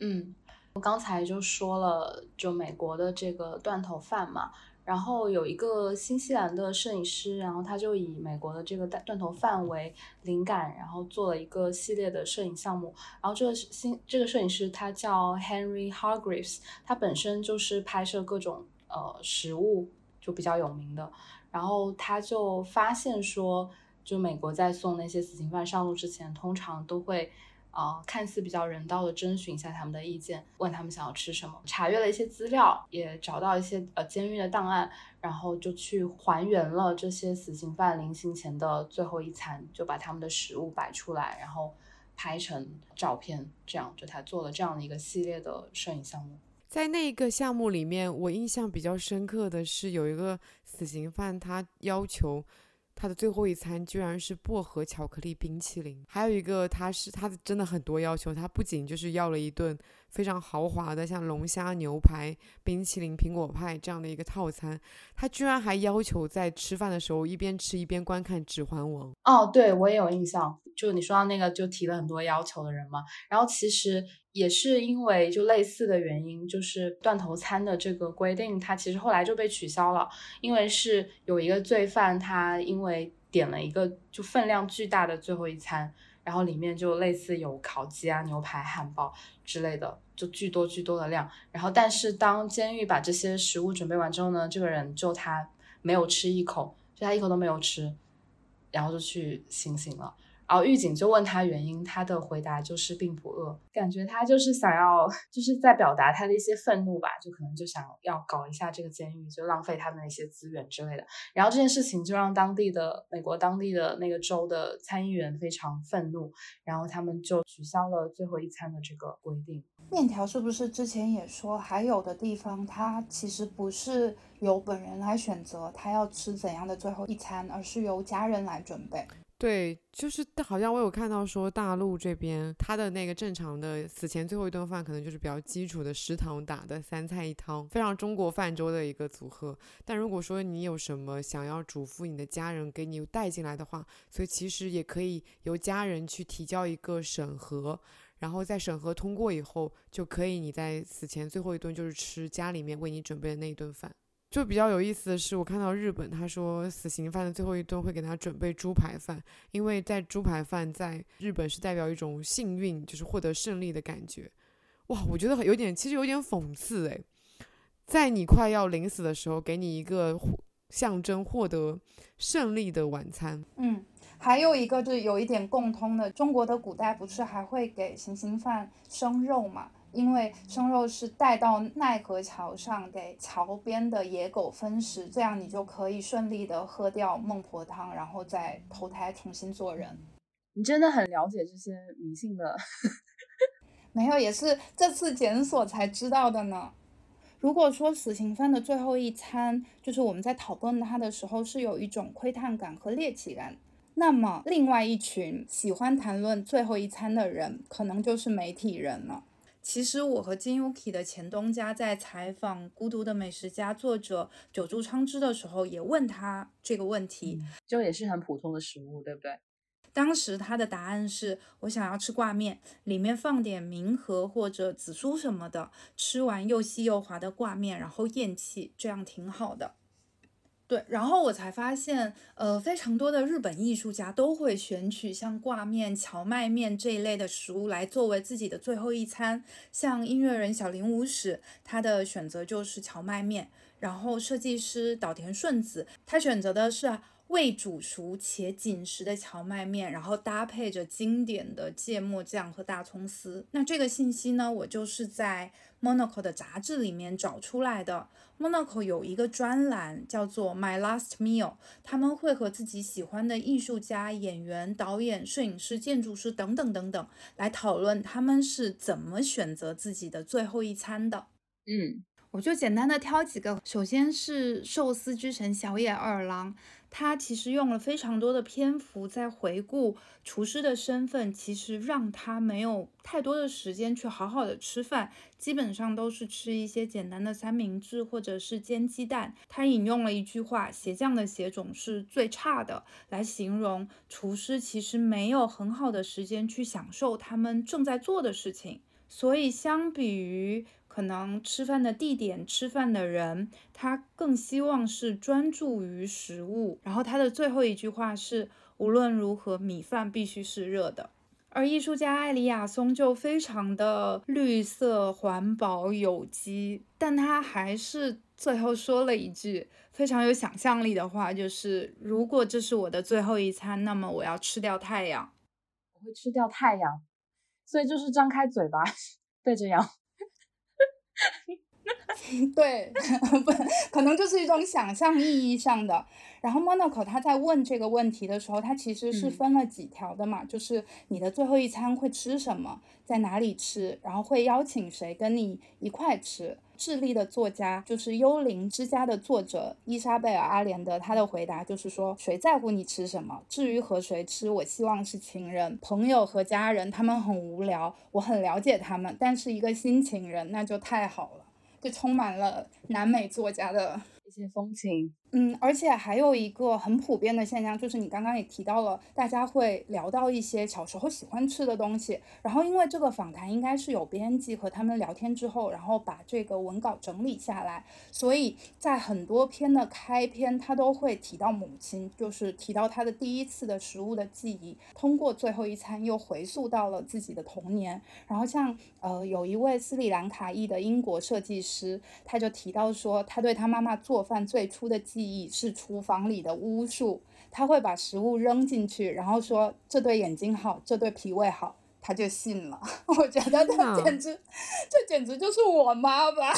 嗯，我刚才就说了，就美国的这个断头饭嘛，然后有一个新西兰的摄影师，然后他就以美国的这个断断头饭为灵感，然后做了一个系列的摄影项目。然后这个新这个摄影师他叫 Henry Hargreaves，他本身就是拍摄各种呃食物就比较有名的。然后他就发现说，就美国在送那些死刑犯上路之前，通常都会。啊，看似比较人道的征询一下他们的意见，问他们想要吃什么，查阅了一些资料，也找到一些呃监狱的档案，然后就去还原了这些死刑犯临行前的最后一餐，就把他们的食物摆出来，然后拍成照片，这样就他做了这样的一个系列的摄影项目。在那个项目里面，我印象比较深刻的是有一个死刑犯，他要求。他的最后一餐居然是薄荷巧克力冰淇淋，还有一个他是他的真的很多要求，他不仅就是要了一顿非常豪华的像龙虾牛排、冰淇淋、苹果派这样的一个套餐，他居然还要求在吃饭的时候一边吃一边观看《指环王》。哦，对我也有印象，就你说到那个就提了很多要求的人嘛，然后其实。也是因为就类似的原因，就是断头餐的这个规定，它其实后来就被取消了。因为是有一个罪犯，他因为点了一个就分量巨大的最后一餐，然后里面就类似有烤鸡啊、牛排、汉堡之类的，就巨多巨多的量。然后，但是当监狱把这些食物准备完之后呢，这个人就他没有吃一口，就他一口都没有吃，然后就去行刑了。然后狱警就问他原因，他的回答就是并不饿，感觉他就是想要，就是在表达他的一些愤怒吧，就可能就想要搞一下这个监狱，就浪费他们的一些资源之类的。然后这件事情就让当地的美国当地的那个州的参议员非常愤怒，然后他们就取消了最后一餐的这个规定。面条是不是之前也说，还有的地方他其实不是由本人来选择他要吃怎样的最后一餐，而是由家人来准备？对，就是好像我有看到说大陆这边他的那个正常的死前最后一顿饭，可能就是比较基础的食堂打的三菜一汤，非常中国饭桌的一个组合。但如果说你有什么想要嘱咐你的家人给你带进来的话，所以其实也可以由家人去提交一个审核，然后在审核通过以后，就可以你在死前最后一顿就是吃家里面为你准备的那一顿饭。就比较有意思的是，我看到日本他说死刑犯的最后一顿会给他准备猪排饭，因为在猪排饭在日本是代表一种幸运，就是获得胜利的感觉。哇，我觉得有点，其实有点讽刺诶，在你快要临死的时候，给你一个象征获得胜利的晚餐。嗯，还有一个就是有一点共通的，中国的古代不是还会给行刑犯生肉嘛？因为生肉是带到奈何桥上给桥边的野狗分食，这样你就可以顺利的喝掉孟婆汤，然后再投胎重新做人。你真的很了解这些迷信的？没有，也是这次检索才知道的呢。如果说死刑犯的最后一餐，就是我们在讨论他的时候是有一种窥探感和猎奇感，那么另外一群喜欢谈论最后一餐的人，可能就是媒体人了。其实我和金 Yuki 的前东家在采访《孤独的美食家》作者久住昌之的时候，也问他这个问题，就也是很普通的食物，对不对？当时他的答案是我想要吃挂面，里面放点明和或者紫苏什么的，吃完又细又滑的挂面，然后咽气，这样挺好的。对，然后我才发现，呃，非常多的日本艺术家都会选取像挂面、荞麦面这一类的食物来作为自己的最后一餐。像音乐人小林武史，他的选择就是荞麦面；然后设计师岛田顺子，他选择的是未煮熟且紧实的荞麦面，然后搭配着经典的芥末酱和大葱丝。那这个信息呢，我就是在 Monaco 的杂志里面找出来的。Monaco 有一个专栏叫做 My Last Meal，他们会和自己喜欢的艺术家、演员、导演、摄影师、建筑师等等等等来讨论他们是怎么选择自己的最后一餐的。嗯，我就简单的挑几个，首先是寿司之神小野二郎。他其实用了非常多的篇幅在回顾厨师的身份，其实让他没有太多的时间去好好的吃饭，基本上都是吃一些简单的三明治或者是煎鸡蛋。他引用了一句话：“鞋匠的鞋种是最差的”，来形容厨师其实没有很好的时间去享受他们正在做的事情。所以相比于。可能吃饭的地点、吃饭的人，他更希望是专注于食物。然后他的最后一句话是：无论如何，米饭必须是热的。而艺术家艾里亚松就非常的绿色、环保、有机，但他还是最后说了一句非常有想象力的话，就是如果这是我的最后一餐，那么我要吃掉太阳。我会吃掉太阳，所以就是张开嘴巴 对着阳。对，不，可能就是一种想象意义上的。然后 Monaco 他在问这个问题的时候，他其实是分了几条的嘛，就是你的最后一餐会吃什么，在哪里吃，然后会邀请谁跟你一块吃。智利的作家就是《幽灵之家》的作者伊莎贝尔·阿连德，他的回答就是说，谁在乎你吃什么？至于和谁吃，我希望是情人、朋友和家人，他们很无聊，我很了解他们，但是一个新情人那就太好了，就充满了南美作家的一些风情。嗯，而且还有一个很普遍的现象，就是你刚刚也提到了，大家会聊到一些小时候喜欢吃的东西。然后因为这个访谈应该是有编辑和他们聊天之后，然后把这个文稿整理下来，所以在很多篇的开篇，他都会提到母亲，就是提到他的第一次的食物的记忆，通过最后一餐又回溯到了自己的童年。然后像呃有一位斯里兰卡裔的英国设计师，他就提到说，他对他妈妈做饭最初的记。是厨房里的巫术，他会把食物扔进去，然后说这对眼睛好，这对脾胃好，他就信了。我觉得他简直，这简直就是我妈吧！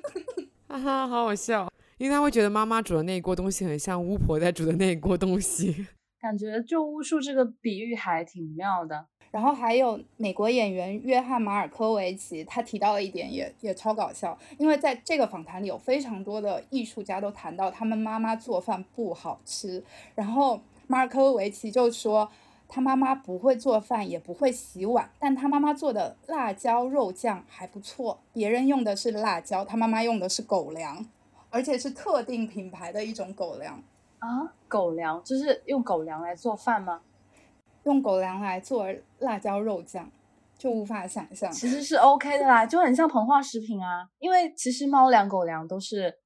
哈哈，好好笑，因为他会觉得妈妈煮的那一锅东西很像巫婆在煮的那一锅东西，感觉就巫术这个比喻还挺妙的。然后还有美国演员约翰马尔科维奇，他提到了一点也也超搞笑，因为在这个访谈里有非常多的艺术家都谈到他们妈妈做饭不好吃，然后。马尔科维奇就说。他妈妈不会做饭，也不会洗碗，但他妈妈做的辣椒肉酱还不错。别人用的是辣椒，他妈妈用的是狗粮，而且是特定品牌的一种狗粮啊。狗粮就是用狗粮来做饭吗？用狗粮来做辣椒肉酱，就无法想象。其实是 OK 的啦，就很像膨化食品啊。因为其实猫粮、狗粮都是。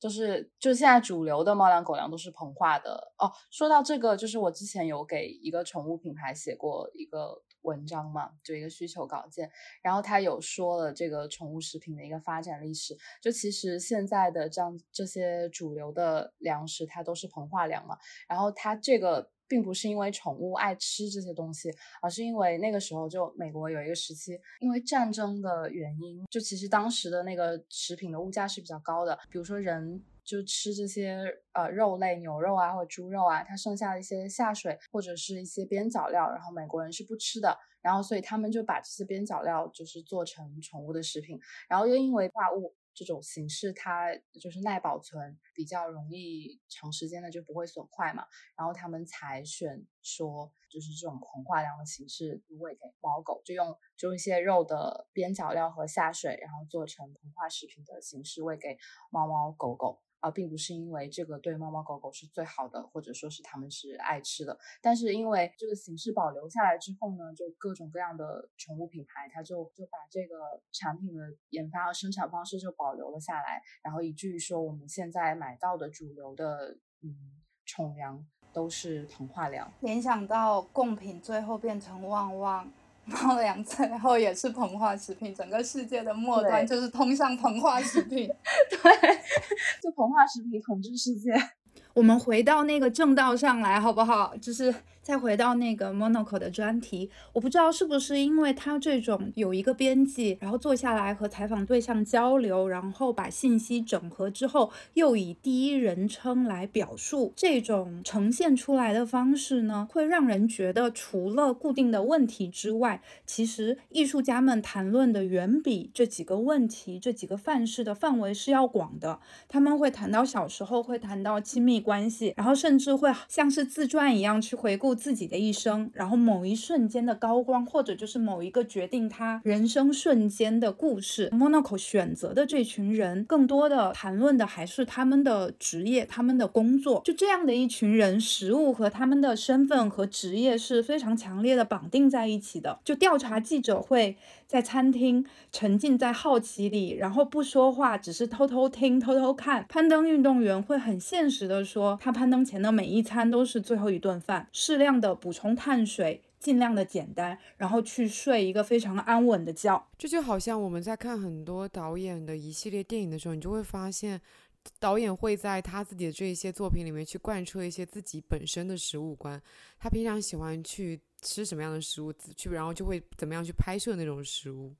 就是就现在主流的猫粮狗粮都是膨化的哦。说到这个，就是我之前有给一个宠物品牌写过一个文章嘛，就一个需求稿件，然后他有说了这个宠物食品的一个发展历史。就其实现在的这样这些主流的粮食，它都是膨化粮嘛。然后它这个。并不是因为宠物爱吃这些东西，而是因为那个时候就美国有一个时期，因为战争的原因，就其实当时的那个食品的物价是比较高的。比如说人就吃这些呃肉类，牛肉啊或者猪肉啊，它剩下的一些下水或者是一些边角料，然后美国人是不吃的，然后所以他们就把这些边角料就是做成宠物的食品，然后又因为化物。这种形式它就是耐保存，比较容易长时间的就不会损坏嘛，然后他们才选说就是这种膨化粮的形式喂给猫狗，就用就一些肉的边角料和下水，然后做成膨化食品的形式喂给猫猫狗狗。啊并不是因为这个对猫猫狗狗是最好的，或者说是它们是爱吃的，但是因为这个形式保留下来之后呢，就各种各样的宠物品牌，它就就把这个产品的研发和生产方式就保留了下来，然后以至于说我们现在买到的主流的嗯宠粮都是膨化粮。联想到贡品最后变成旺旺。猫粮最后也是膨化食品，整个世界的末端就是通向膨化食品，对，就膨化食品统治世界。我们回到那个正道上来，好不好？就是。再回到那个 Monaco 的专题，我不知道是不是因为他这种有一个编辑，然后坐下来和采访对象交流，然后把信息整合之后，又以第一人称来表述，这种呈现出来的方式呢，会让人觉得除了固定的问题之外，其实艺术家们谈论的远比这几个问题、这几个范式的范围是要广的。他们会谈到小时候，会谈到亲密关系，然后甚至会像是自传一样去回顾。自己的一生，然后某一瞬间的高光，或者就是某一个决定他人生瞬间的故事。Monaco 选择的这群人，更多的谈论的还是他们的职业、他们的工作。就这样的一群人，食物和他们的身份和职业是非常强烈的绑定在一起的。就调查记者会在餐厅沉浸在好奇里，然后不说话，只是偷偷听、偷偷看。攀登运动员会很现实的说，他攀登前的每一餐都是最后一顿饭，适量。的补充碳水，尽量的简单，然后去睡一个非常安稳的觉。这就好像我们在看很多导演的一系列电影的时候，你就会发现，导演会在他自己的这一些作品里面去贯彻一些自己本身的食物观。他平常喜欢去吃什么样的食物，去然后就会怎么样去拍摄那种食物。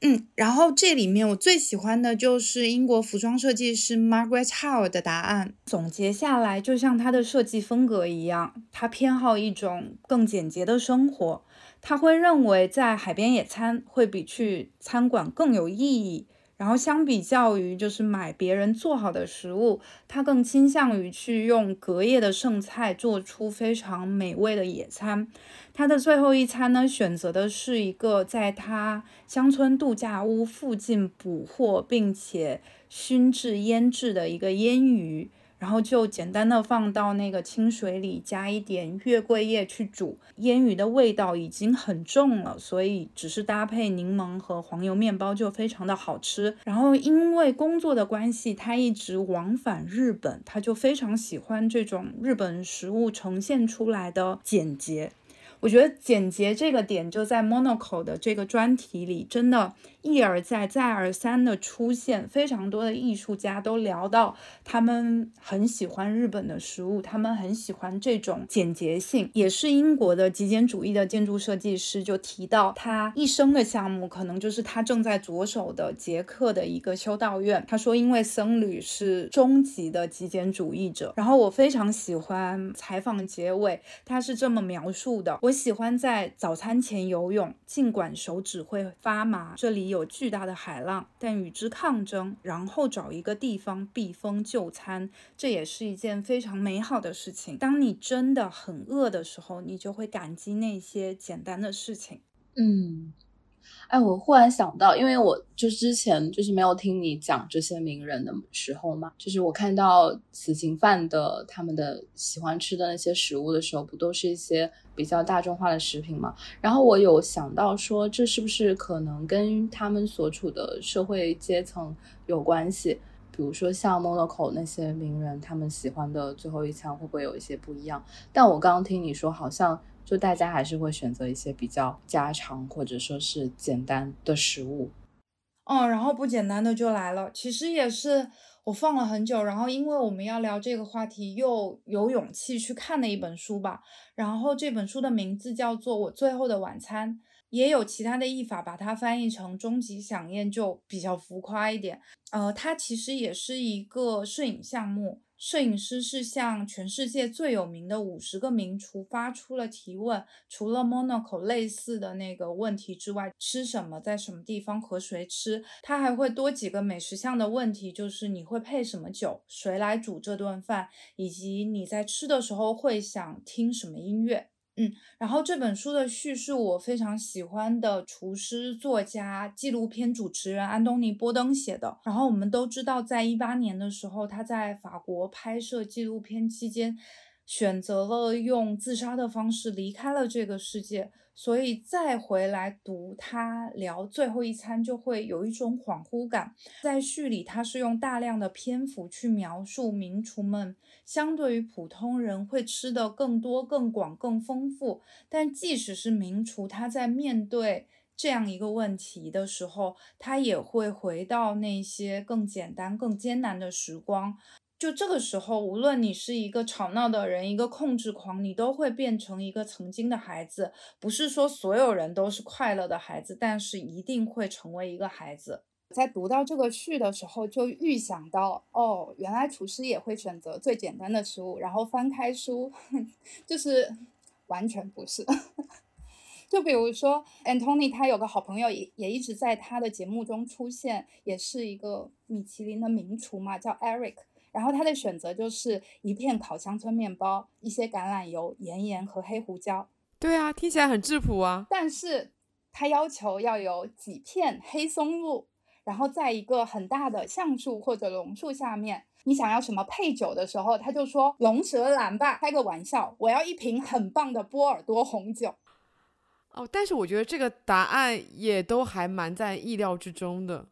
嗯，然后这里面我最喜欢的就是英国服装设计师 Margaret Howard 的答案。总结下来，就像他的设计风格一样，他偏好一种更简洁的生活。他会认为在海边野餐会比去餐馆更有意义。然后相比较于就是买别人做好的食物，他更倾向于去用隔夜的剩菜做出非常美味的野餐。他的最后一餐呢，选择的是一个在他乡村度假屋附近捕获并且熏制腌制的一个腌鱼。然后就简单的放到那个清水里，加一点月桂叶去煮。腌鱼的味道已经很重了，所以只是搭配柠檬和黄油面包就非常的好吃。然后因为工作的关系，他一直往返日本，他就非常喜欢这种日本食物呈现出来的简洁。我觉得简洁这个点就在 Monaco 的这个专题里，真的。一而再、再而三的出现，非常多的艺术家都聊到他们很喜欢日本的食物，他们很喜欢这种简洁性。也是英国的极简主义的建筑设计师就提到，他一生的项目可能就是他正在着手的捷克的一个修道院。他说，因为僧侣是终极的极简主义者。然后我非常喜欢采访结尾，他是这么描述的：我喜欢在早餐前游泳，尽管手指会发麻。这里有巨大的海浪，但与之抗争，然后找一个地方避风就餐，这也是一件非常美好的事情。当你真的很饿的时候，你就会感激那些简单的事情。嗯。哎，我忽然想到，因为我就之前就是没有听你讲这些名人的时候嘛，就是我看到死刑犯的他们的喜欢吃的那些食物的时候，不都是一些比较大众化的食品嘛？然后我有想到说，这是不是可能跟他们所处的社会阶层有关系？比如说像 Monaco 那些名人，他们喜欢的最后一餐会不会有一些不一样？但我刚刚听你说，好像。就大家还是会选择一些比较家常或者说是简单的食物，嗯，然后不简单的就来了。其实也是我放了很久，然后因为我们要聊这个话题，又有勇气去看的一本书吧。然后这本书的名字叫做《我最后的晚餐》，也有其他的译法把它翻译成《终极想宴》，就比较浮夸一点。呃，它其实也是一个摄影项目。摄影师是向全世界最有名的五十个名厨发出了提问，除了 Monaco 类似的那个问题之外，吃什么，在什么地方和谁吃，他还会多几个美食项的问题，就是你会配什么酒，谁来煮这顿饭，以及你在吃的时候会想听什么音乐。嗯，然后这本书的叙述我非常喜欢的厨师、作家、纪录片主持人安东尼·波登写的。然后我们都知道，在一八年的时候，他在法国拍摄纪录片期间，选择了用自杀的方式离开了这个世界。所以再回来读他聊最后一餐，就会有一种恍惚感。在序里，他是用大量的篇幅去描述名厨们相对于普通人会吃的更多、更广、更丰富。但即使是名厨，他在面对这样一个问题的时候，他也会回到那些更简单、更艰难的时光。就这个时候，无论你是一个吵闹的人，一个控制狂，你都会变成一个曾经的孩子。不是说所有人都是快乐的孩子，但是一定会成为一个孩子。在读到这个序的时候，就预想到，哦，原来厨师也会选择最简单的食物。然后翻开书，就是完全不是。就比如说，Antony 他有个好朋友，也也一直在他的节目中出现，也是一个米其林的名厨嘛，叫 Eric。然后他的选择就是一片烤乡村面包，一些橄榄油、盐盐和黑胡椒。对啊，听起来很质朴啊。但是他要求要有几片黑松露，然后在一个很大的橡树或者榕树下面。你想要什么配酒的时候，他就说龙舌兰吧，开个玩笑，我要一瓶很棒的波尔多红酒。哦，但是我觉得这个答案也都还蛮在意料之中的。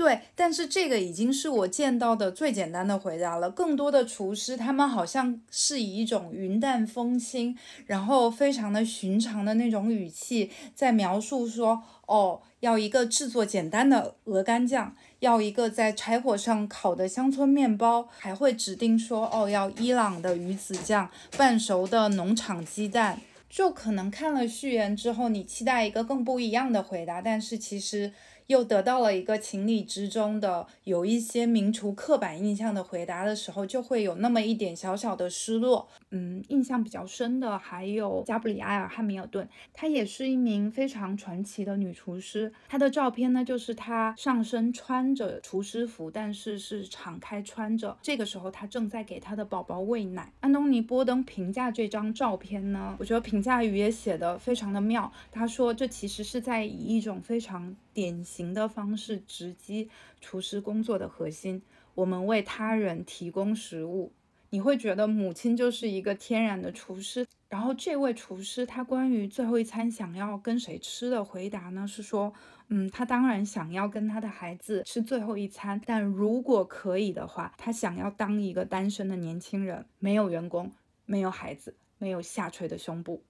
对，但是这个已经是我见到的最简单的回答了。更多的厨师，他们好像是以一种云淡风轻，然后非常的寻常的那种语气，在描述说：哦，要一个制作简单的鹅肝酱，要一个在柴火上烤的乡村面包，还会指定说：哦，要伊朗的鱼子酱，半熟的农场鸡蛋。就可能看了序言之后，你期待一个更不一样的回答，但是其实。又得到了一个情理之中的有一些名厨刻板印象的回答的时候，就会有那么一点小小的失落。嗯，印象比较深的还有加布里埃尔·汉密尔顿，她也是一名非常传奇的女厨师。她的照片呢，就是她上身穿着厨师服，但是是敞开穿着。这个时候，她正在给她的宝宝喂奶。安东尼·波登评价这张照片呢，我觉得评价语也写得非常的妙。他说，这其实是在以一种非常。典型的方式直击厨师工作的核心。我们为他人提供食物，你会觉得母亲就是一个天然的厨师。然后这位厨师他关于最后一餐想要跟谁吃的回答呢？是说，嗯，他当然想要跟他的孩子吃最后一餐，但如果可以的话，他想要当一个单身的年轻人，没有员工，没有孩子，没有下垂的胸部。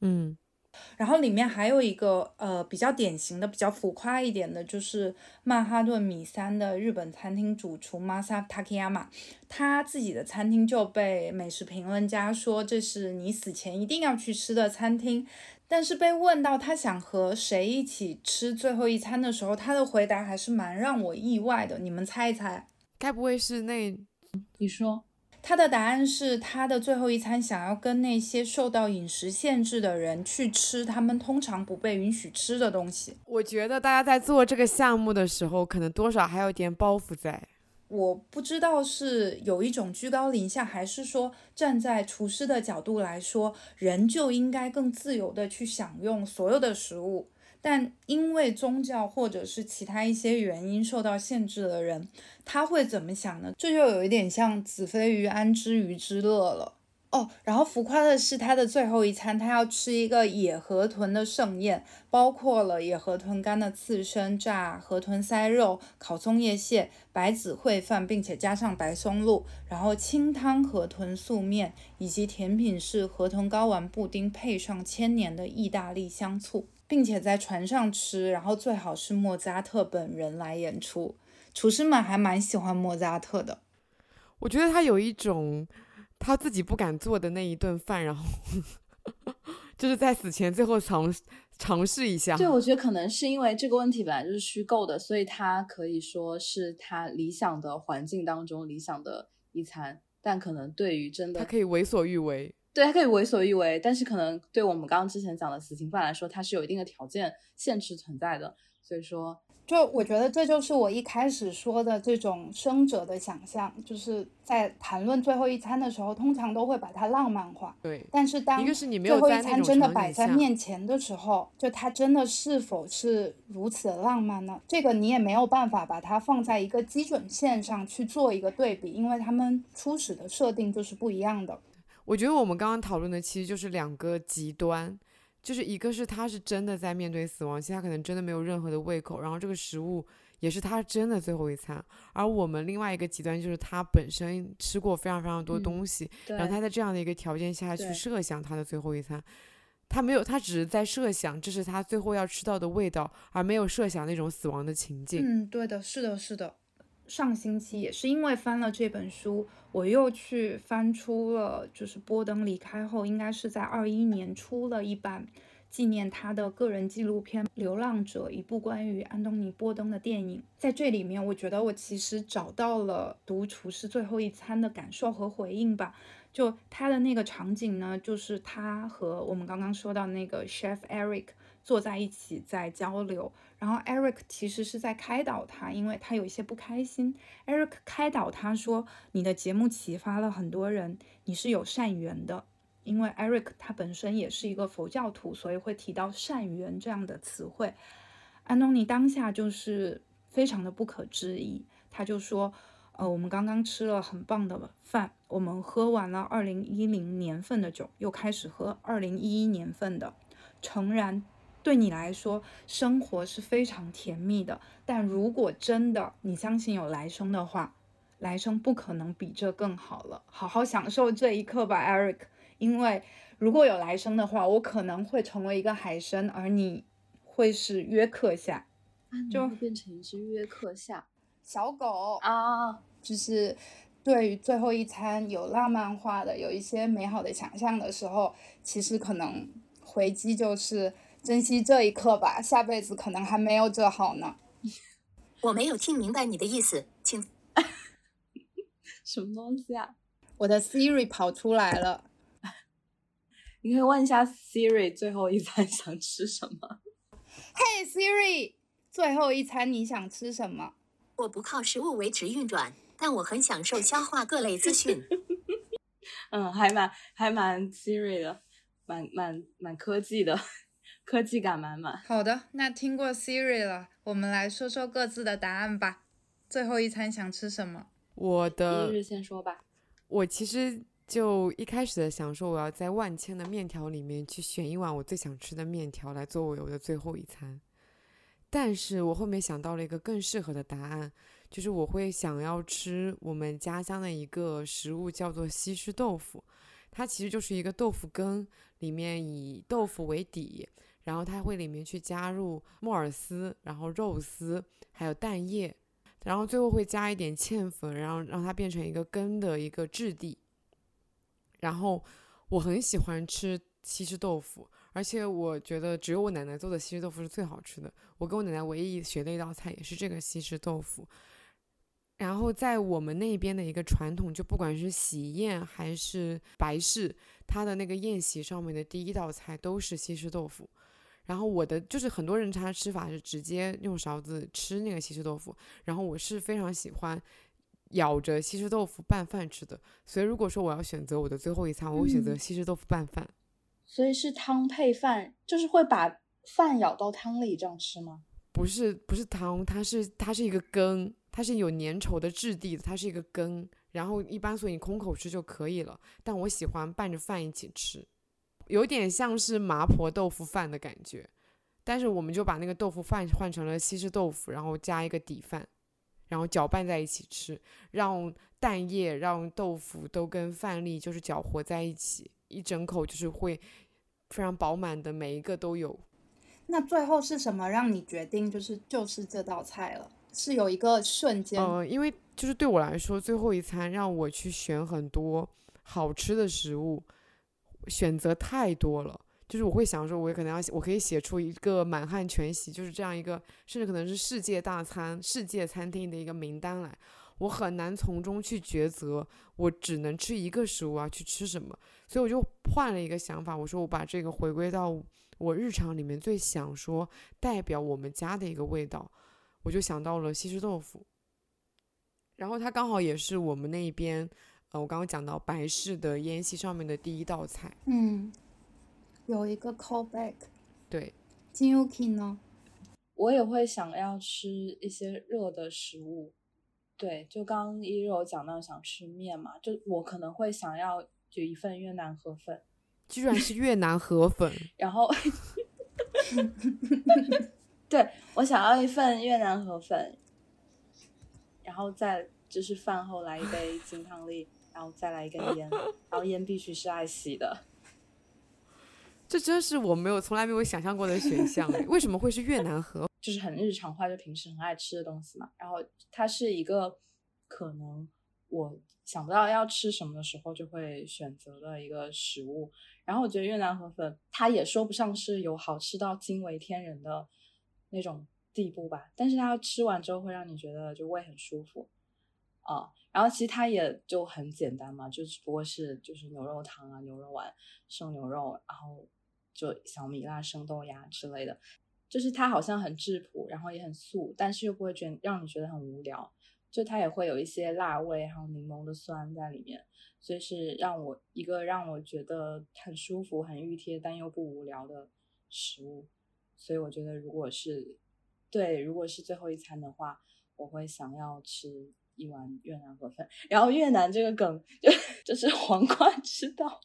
嗯。然后里面还有一个呃比较典型的、比较浮夸一点的，就是曼哈顿米三的日本餐厅主厨 Masa Takeyama，他自己的餐厅就被美食评论家说这是你死前一定要去吃的餐厅。但是被问到他想和谁一起吃最后一餐的时候，他的回答还是蛮让我意外的。你们猜一猜？该不会是那？你说？他的答案是，他的最后一餐想要跟那些受到饮食限制的人去吃他们通常不被允许吃的东西。我觉得大家在做这个项目的时候，可能多少还有点包袱在。我不知道是有一种居高临下，还是说站在厨师的角度来说，人就应该更自由的去享用所有的食物。但因为宗教或者是其他一些原因受到限制的人，他会怎么想呢？这就有一点像子非鱼安知鱼之乐了哦。然后浮夸的是，他的最后一餐，他要吃一个野河豚的盛宴，包括了野河豚干的刺身、炸河豚腮肉、烤松叶蟹、白子烩饭，并且加上白松露，然后清汤河豚素面，以及甜品是河豚睾丸布丁，配上千年的意大利香醋。并且在船上吃，然后最好是莫扎特本人来演出。厨师们还蛮喜欢莫扎特的。我觉得他有一种他自己不敢做的那一顿饭，然后 就是在死前最后尝尝试一下。对，我觉得可能是因为这个问题本来就是虚构的，所以他可以说是他理想的环境当中理想的一餐，但可能对于真的，他可以为所欲为。对，他可以为所欲为，但是可能对我们刚刚之前讲的死刑犯来说，它是有一定的条件限制存在的，所以说。就我觉得这就是我一开始说的这种生者的想象，就是在谈论最后一餐的时候，通常都会把它浪漫化。对，但是当最后一餐真的摆在面前的时候，就它真的是否是如此的浪漫呢？这个你也没有办法把它放在一个基准线上去做一个对比，因为他们初始的设定就是不一样的。我觉得我们刚刚讨论的其实就是两个极端。就是一个是他是真的在面对死亡，其实他可能真的没有任何的胃口，然后这个食物也是他真的最后一餐。而我们另外一个极端就是他本身吃过非常非常多东西，然后他在这样的一个条件下去设想他的最后一餐，他没有，他只是在设想这是他最后要吃到的味道，而没有设想那种死亡的情境。嗯，对的，是的，是的。上星期也是因为翻了这本书，我又去翻出了，就是波登离开后，应该是在二一年出了一版纪念他的个人纪录片《流浪者》，一部关于安东尼·波登的电影。在这里面，我觉得我其实找到了读《厨师最后一餐》的感受和回应吧。就他的那个场景呢，就是他和我们刚刚说到那个 Chef Eric 坐在一起在交流。然后 Eric 其实是在开导他，因为他有一些不开心。Eric 开导他说：“你的节目启发了很多人，你是有善缘的。”因为 Eric 他本身也是一个佛教徒，所以会提到善缘这样的词汇。安东尼当下就是非常的不可置疑，他就说：“呃，我们刚刚吃了很棒的饭，我们喝完了2010年份的酒，又开始喝2011年份的，诚然。”对你来说，生活是非常甜蜜的。但如果真的你相信有来生的话，来生不可能比这更好了。好好享受这一刻吧，Eric。因为如果有来生的话，我可能会成为一个海参，而你会是约克夏，就变成一只约克夏小狗啊。就是对于最后一餐有浪漫化的、有一些美好的想象的时候，其实可能回击就是。珍惜这一刻吧，下辈子可能还没有这好呢。我没有听明白你的意思，请 什么东西啊？我的 Siri 跑出来了，你可以问一下 Siri 最后一餐想吃什么。嘿，Siri，最后一餐你想吃什么？我不靠食物维持运转，但我很享受消化各类资讯。嗯，还蛮还蛮 Siri 的，蛮蛮蛮科技的。科技感满满。好的，那听过 Siri 了，我们来说说各自的答案吧。最后一餐想吃什么？我的一日先说吧。我其实就一开始的想说，我要在万千的面条里面去选一碗我最想吃的面条来作为我的最后一餐。但是我后面想到了一个更适合的答案，就是我会想要吃我们家乡的一个食物，叫做西施豆腐。它其实就是一个豆腐羹，里面以豆腐为底。然后它会里面去加入木耳丝，然后肉丝，还有蛋液，然后最后会加一点芡粉，然后让它变成一个羹的一个质地。然后我很喜欢吃西施豆腐，而且我觉得只有我奶奶做的西施豆腐是最好吃的。我跟我奶奶唯一学的一道菜也是这个西施豆腐。然后在我们那边的一个传统，就不管是喜宴还是白事，它的那个宴席上面的第一道菜都是西施豆腐。然后我的就是很多人他吃法是直接用勺子吃那个西施豆腐，然后我是非常喜欢咬着西施豆腐拌饭吃的。所以如果说我要选择我的最后一餐，我会选择嗯西施豆腐拌饭。所以是汤配饭，就是会把饭舀到汤里这样吃吗？不是不是汤，它是它是一个羹，它是有粘稠的质地的，它是一个羹。然后一般所以你空口吃就可以了，但我喜欢拌着饭一起吃，有点像是麻婆豆腐饭的感觉。但是我们就把那个豆腐饭换成了西式豆腐，然后加一个底饭，然后搅拌在一起吃，让蛋液、让豆腐都跟饭粒就是搅和在一起，一整口就是会非常饱满的，每一个都有那最后是什么让你决定就是就是这道菜了？是有一个瞬间，呃，因为就是对我来说，最后一餐让我去选很多好吃的食物，选择太多了。就是我会想说，我可能要，我可以写出一个满汉全席，就是这样一个，甚至可能是世界大餐、世界餐厅的一个名单来。我很难从中去抉择，我只能吃一个食物啊，去吃什么？所以我就换了一个想法，我说我把这个回归到我日常里面最想说代表我们家的一个味道，我就想到了西施豆腐。然后它刚好也是我们那边，呃，我刚刚讲到白氏的宴席上面的第一道菜。嗯，有一个 callback。对，金 Yuki 呢？我也会想要吃一些热的食物。对，就刚刚一柔讲到想吃面嘛，就我可能会想要就一份越南河粉，居然是越南河粉，然后，对我想要一份越南河粉，然后再就是饭后来一杯金汤力，然后再来一根烟，然后烟必须是爱惜的。这真是我没有从来没有想象过的选项诶。为什么会是越南河？就是很日常化，就平时很爱吃的东西嘛。然后它是一个可能我想不到要吃什么的时候就会选择的一个食物。然后我觉得越南河粉它也说不上是有好吃到惊为天人的那种地步吧，但是它吃完之后会让你觉得就胃很舒服啊。然后其实它也就很简单嘛，就只不过是就是牛肉汤啊、牛肉丸、生牛肉，然后就小米辣、生豆芽之类的。就是它好像很质朴，然后也很素，但是又不会觉让你觉得很无聊。就它也会有一些辣味，还有柠檬的酸在里面，所以是让我一个让我觉得很舒服、很熨贴，但又不无聊的食物。所以我觉得，如果是对，如果是最后一餐的话，我会想要吃一碗越南河粉。然后越南这个梗就就是 黄瓜知道。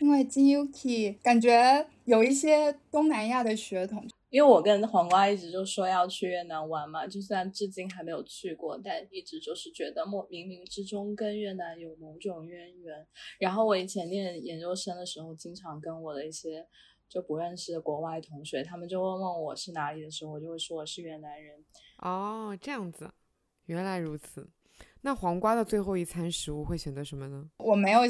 因为金 Yuki 感觉有一些东南亚的血统，因为我跟黄瓜一直就说要去越南玩嘛，就算至今还没有去过，但一直就是觉得莫冥冥之中跟越南有某种渊源。然后我以前念研究生的时候，经常跟我的一些就不认识的国外同学，他们就问问我是哪里的时候，我就会说我是越南人。哦，这样子，原来如此。那黄瓜的最后一餐食物会选择什么呢？我没有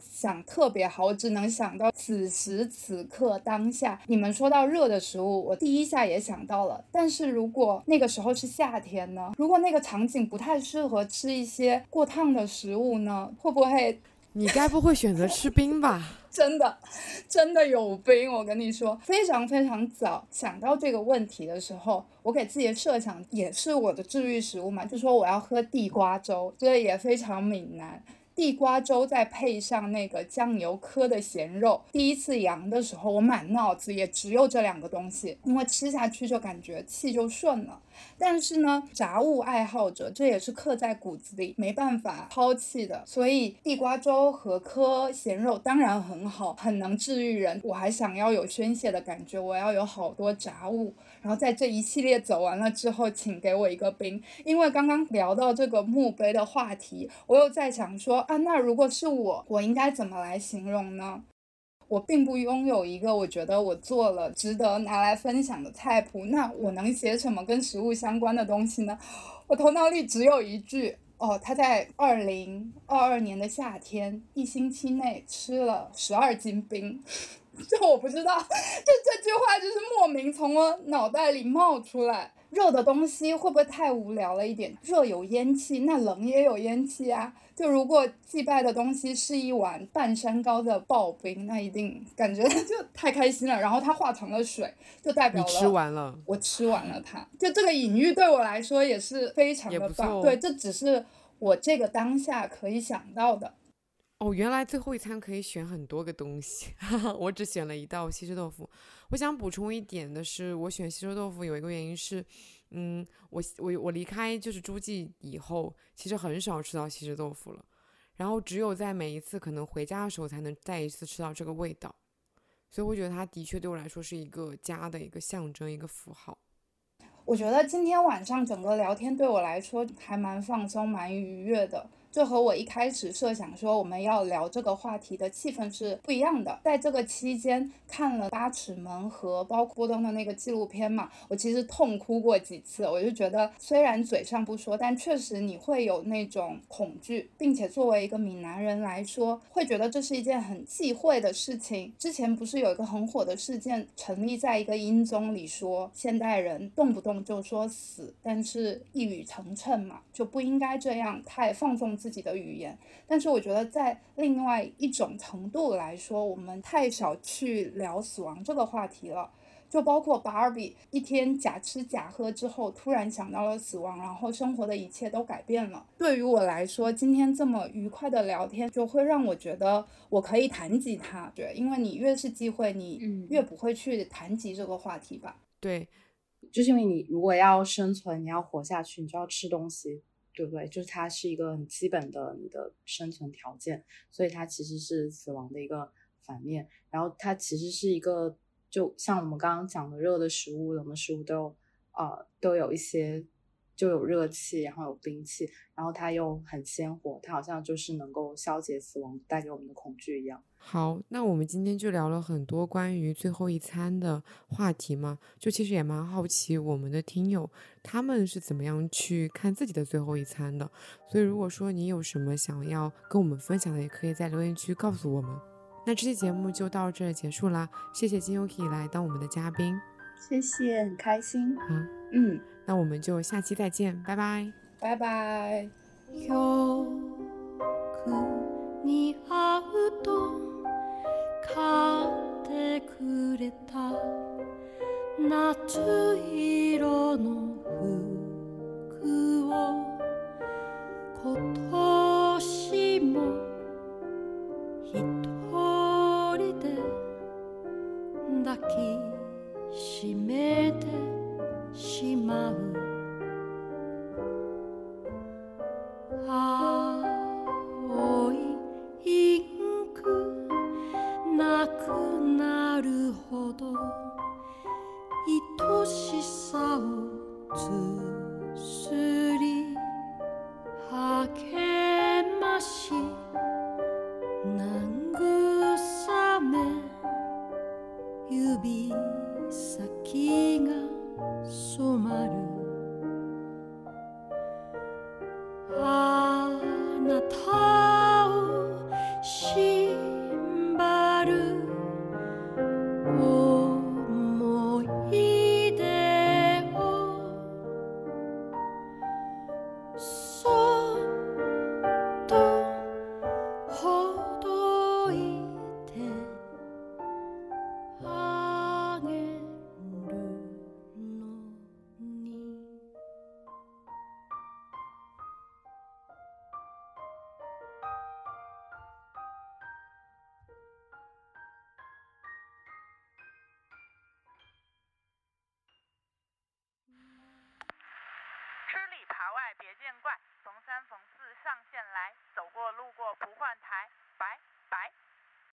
想特别好，我只能想到此时此刻当下。你们说到热的食物，我第一下也想到了。但是如果那个时候是夏天呢？如果那个场景不太适合吃一些过烫的食物呢？会不会你该不会选择吃冰吧？真的，真的有冰！我跟你说，非常非常早想到这个问题的时候，我给自己的设想也是我的治愈食物嘛，就说我要喝地瓜粥，这也非常闽南。地瓜粥再配上那个酱油磕的咸肉，第一次阳的时候，我满脑子也只有这两个东西，因为吃下去就感觉气就顺了。但是呢，杂物爱好者这也是刻在骨子里，没办法抛弃的。所以地瓜粥和颗咸肉当然很好，很能治愈人。我还想要有宣泄的感觉，我要有好多杂物。然后在这一系列走完了之后，请给我一个冰，因为刚刚聊到这个墓碑的话题，我又在想说啊，那如果是我，我应该怎么来形容呢？我并不拥有一个我觉得我做了值得拿来分享的菜谱，那我能写什么跟食物相关的东西呢？我头脑里只有一句哦，他在二零二二年的夏天一星期内吃了十二斤冰，就我不知道，就这句话就是莫名从我脑袋里冒出来。热的东西会不会太无聊了一点？热有烟气，那冷也有烟气啊。就如果祭拜的东西是一碗半山高的刨冰，那一定感觉 就太开心了。然后它化成了水，就代表了吃完了，我吃完了它。就这个隐喻对我来说也是非常的棒。对，这只是我这个当下可以想到的。哦，原来最后一餐可以选很多个东西，我只选了一道西施豆腐。我想补充一点的是，我选西施豆腐有一个原因是，嗯，我我我离开就是诸暨以后，其实很少吃到西施豆腐了，然后只有在每一次可能回家的时候才能再一次吃到这个味道，所以我觉得它的确对我来说是一个家的一个象征，一个符号。我觉得今天晚上整个聊天对我来说还蛮放松、蛮愉悦的。这和我一开始设想说我们要聊这个话题的气氛是不一样的。在这个期间看了《八尺门》和包括波登的那个纪录片嘛，我其实痛哭过几次。我就觉得虽然嘴上不说，但确实你会有那种恐惧，并且作为一个闽南人来说，会觉得这是一件很忌讳的事情。之前不是有一个很火的事件，成立在一个音综里说现代人动不动就说死，但是一语成谶嘛，就不应该这样太放纵。自己的语言，但是我觉得在另外一种程度来说，我们太少去聊死亡这个话题了。就包括芭比一天假吃假喝之后，突然想到了死亡，然后生活的一切都改变了。对于我来说，今天这么愉快的聊天，就会让我觉得我可以谈及它。对，因为你越是忌讳，你越不会去谈及这个话题吧？对，就是因为你如果要生存，你要活下去，你就要吃东西。对不对？就是它是一个很基本的你的生存条件，所以它其实是死亡的一个反面。然后它其实是一个，就像我们刚刚讲的，热的食物、冷的食物都有，呃，都有一些。就有热气，然后有冰气，然后它又很鲜活，它好像就是能够消解死亡带给我们的恐惧一样。好，那我们今天就聊了很多关于最后一餐的话题嘛，就其实也蛮好奇我们的听友他们是怎么样去看自己的最后一餐的。所以如果说你有什么想要跟我们分享的，也可以在留言区告诉我们。那这期节目就到这结束啦，谢谢金 Yuki 来当我们的嘉宾，谢谢，很开心。嗯，嗯。那我们就下期再见，拜拜，拜拜。しすり励まし慰め指先が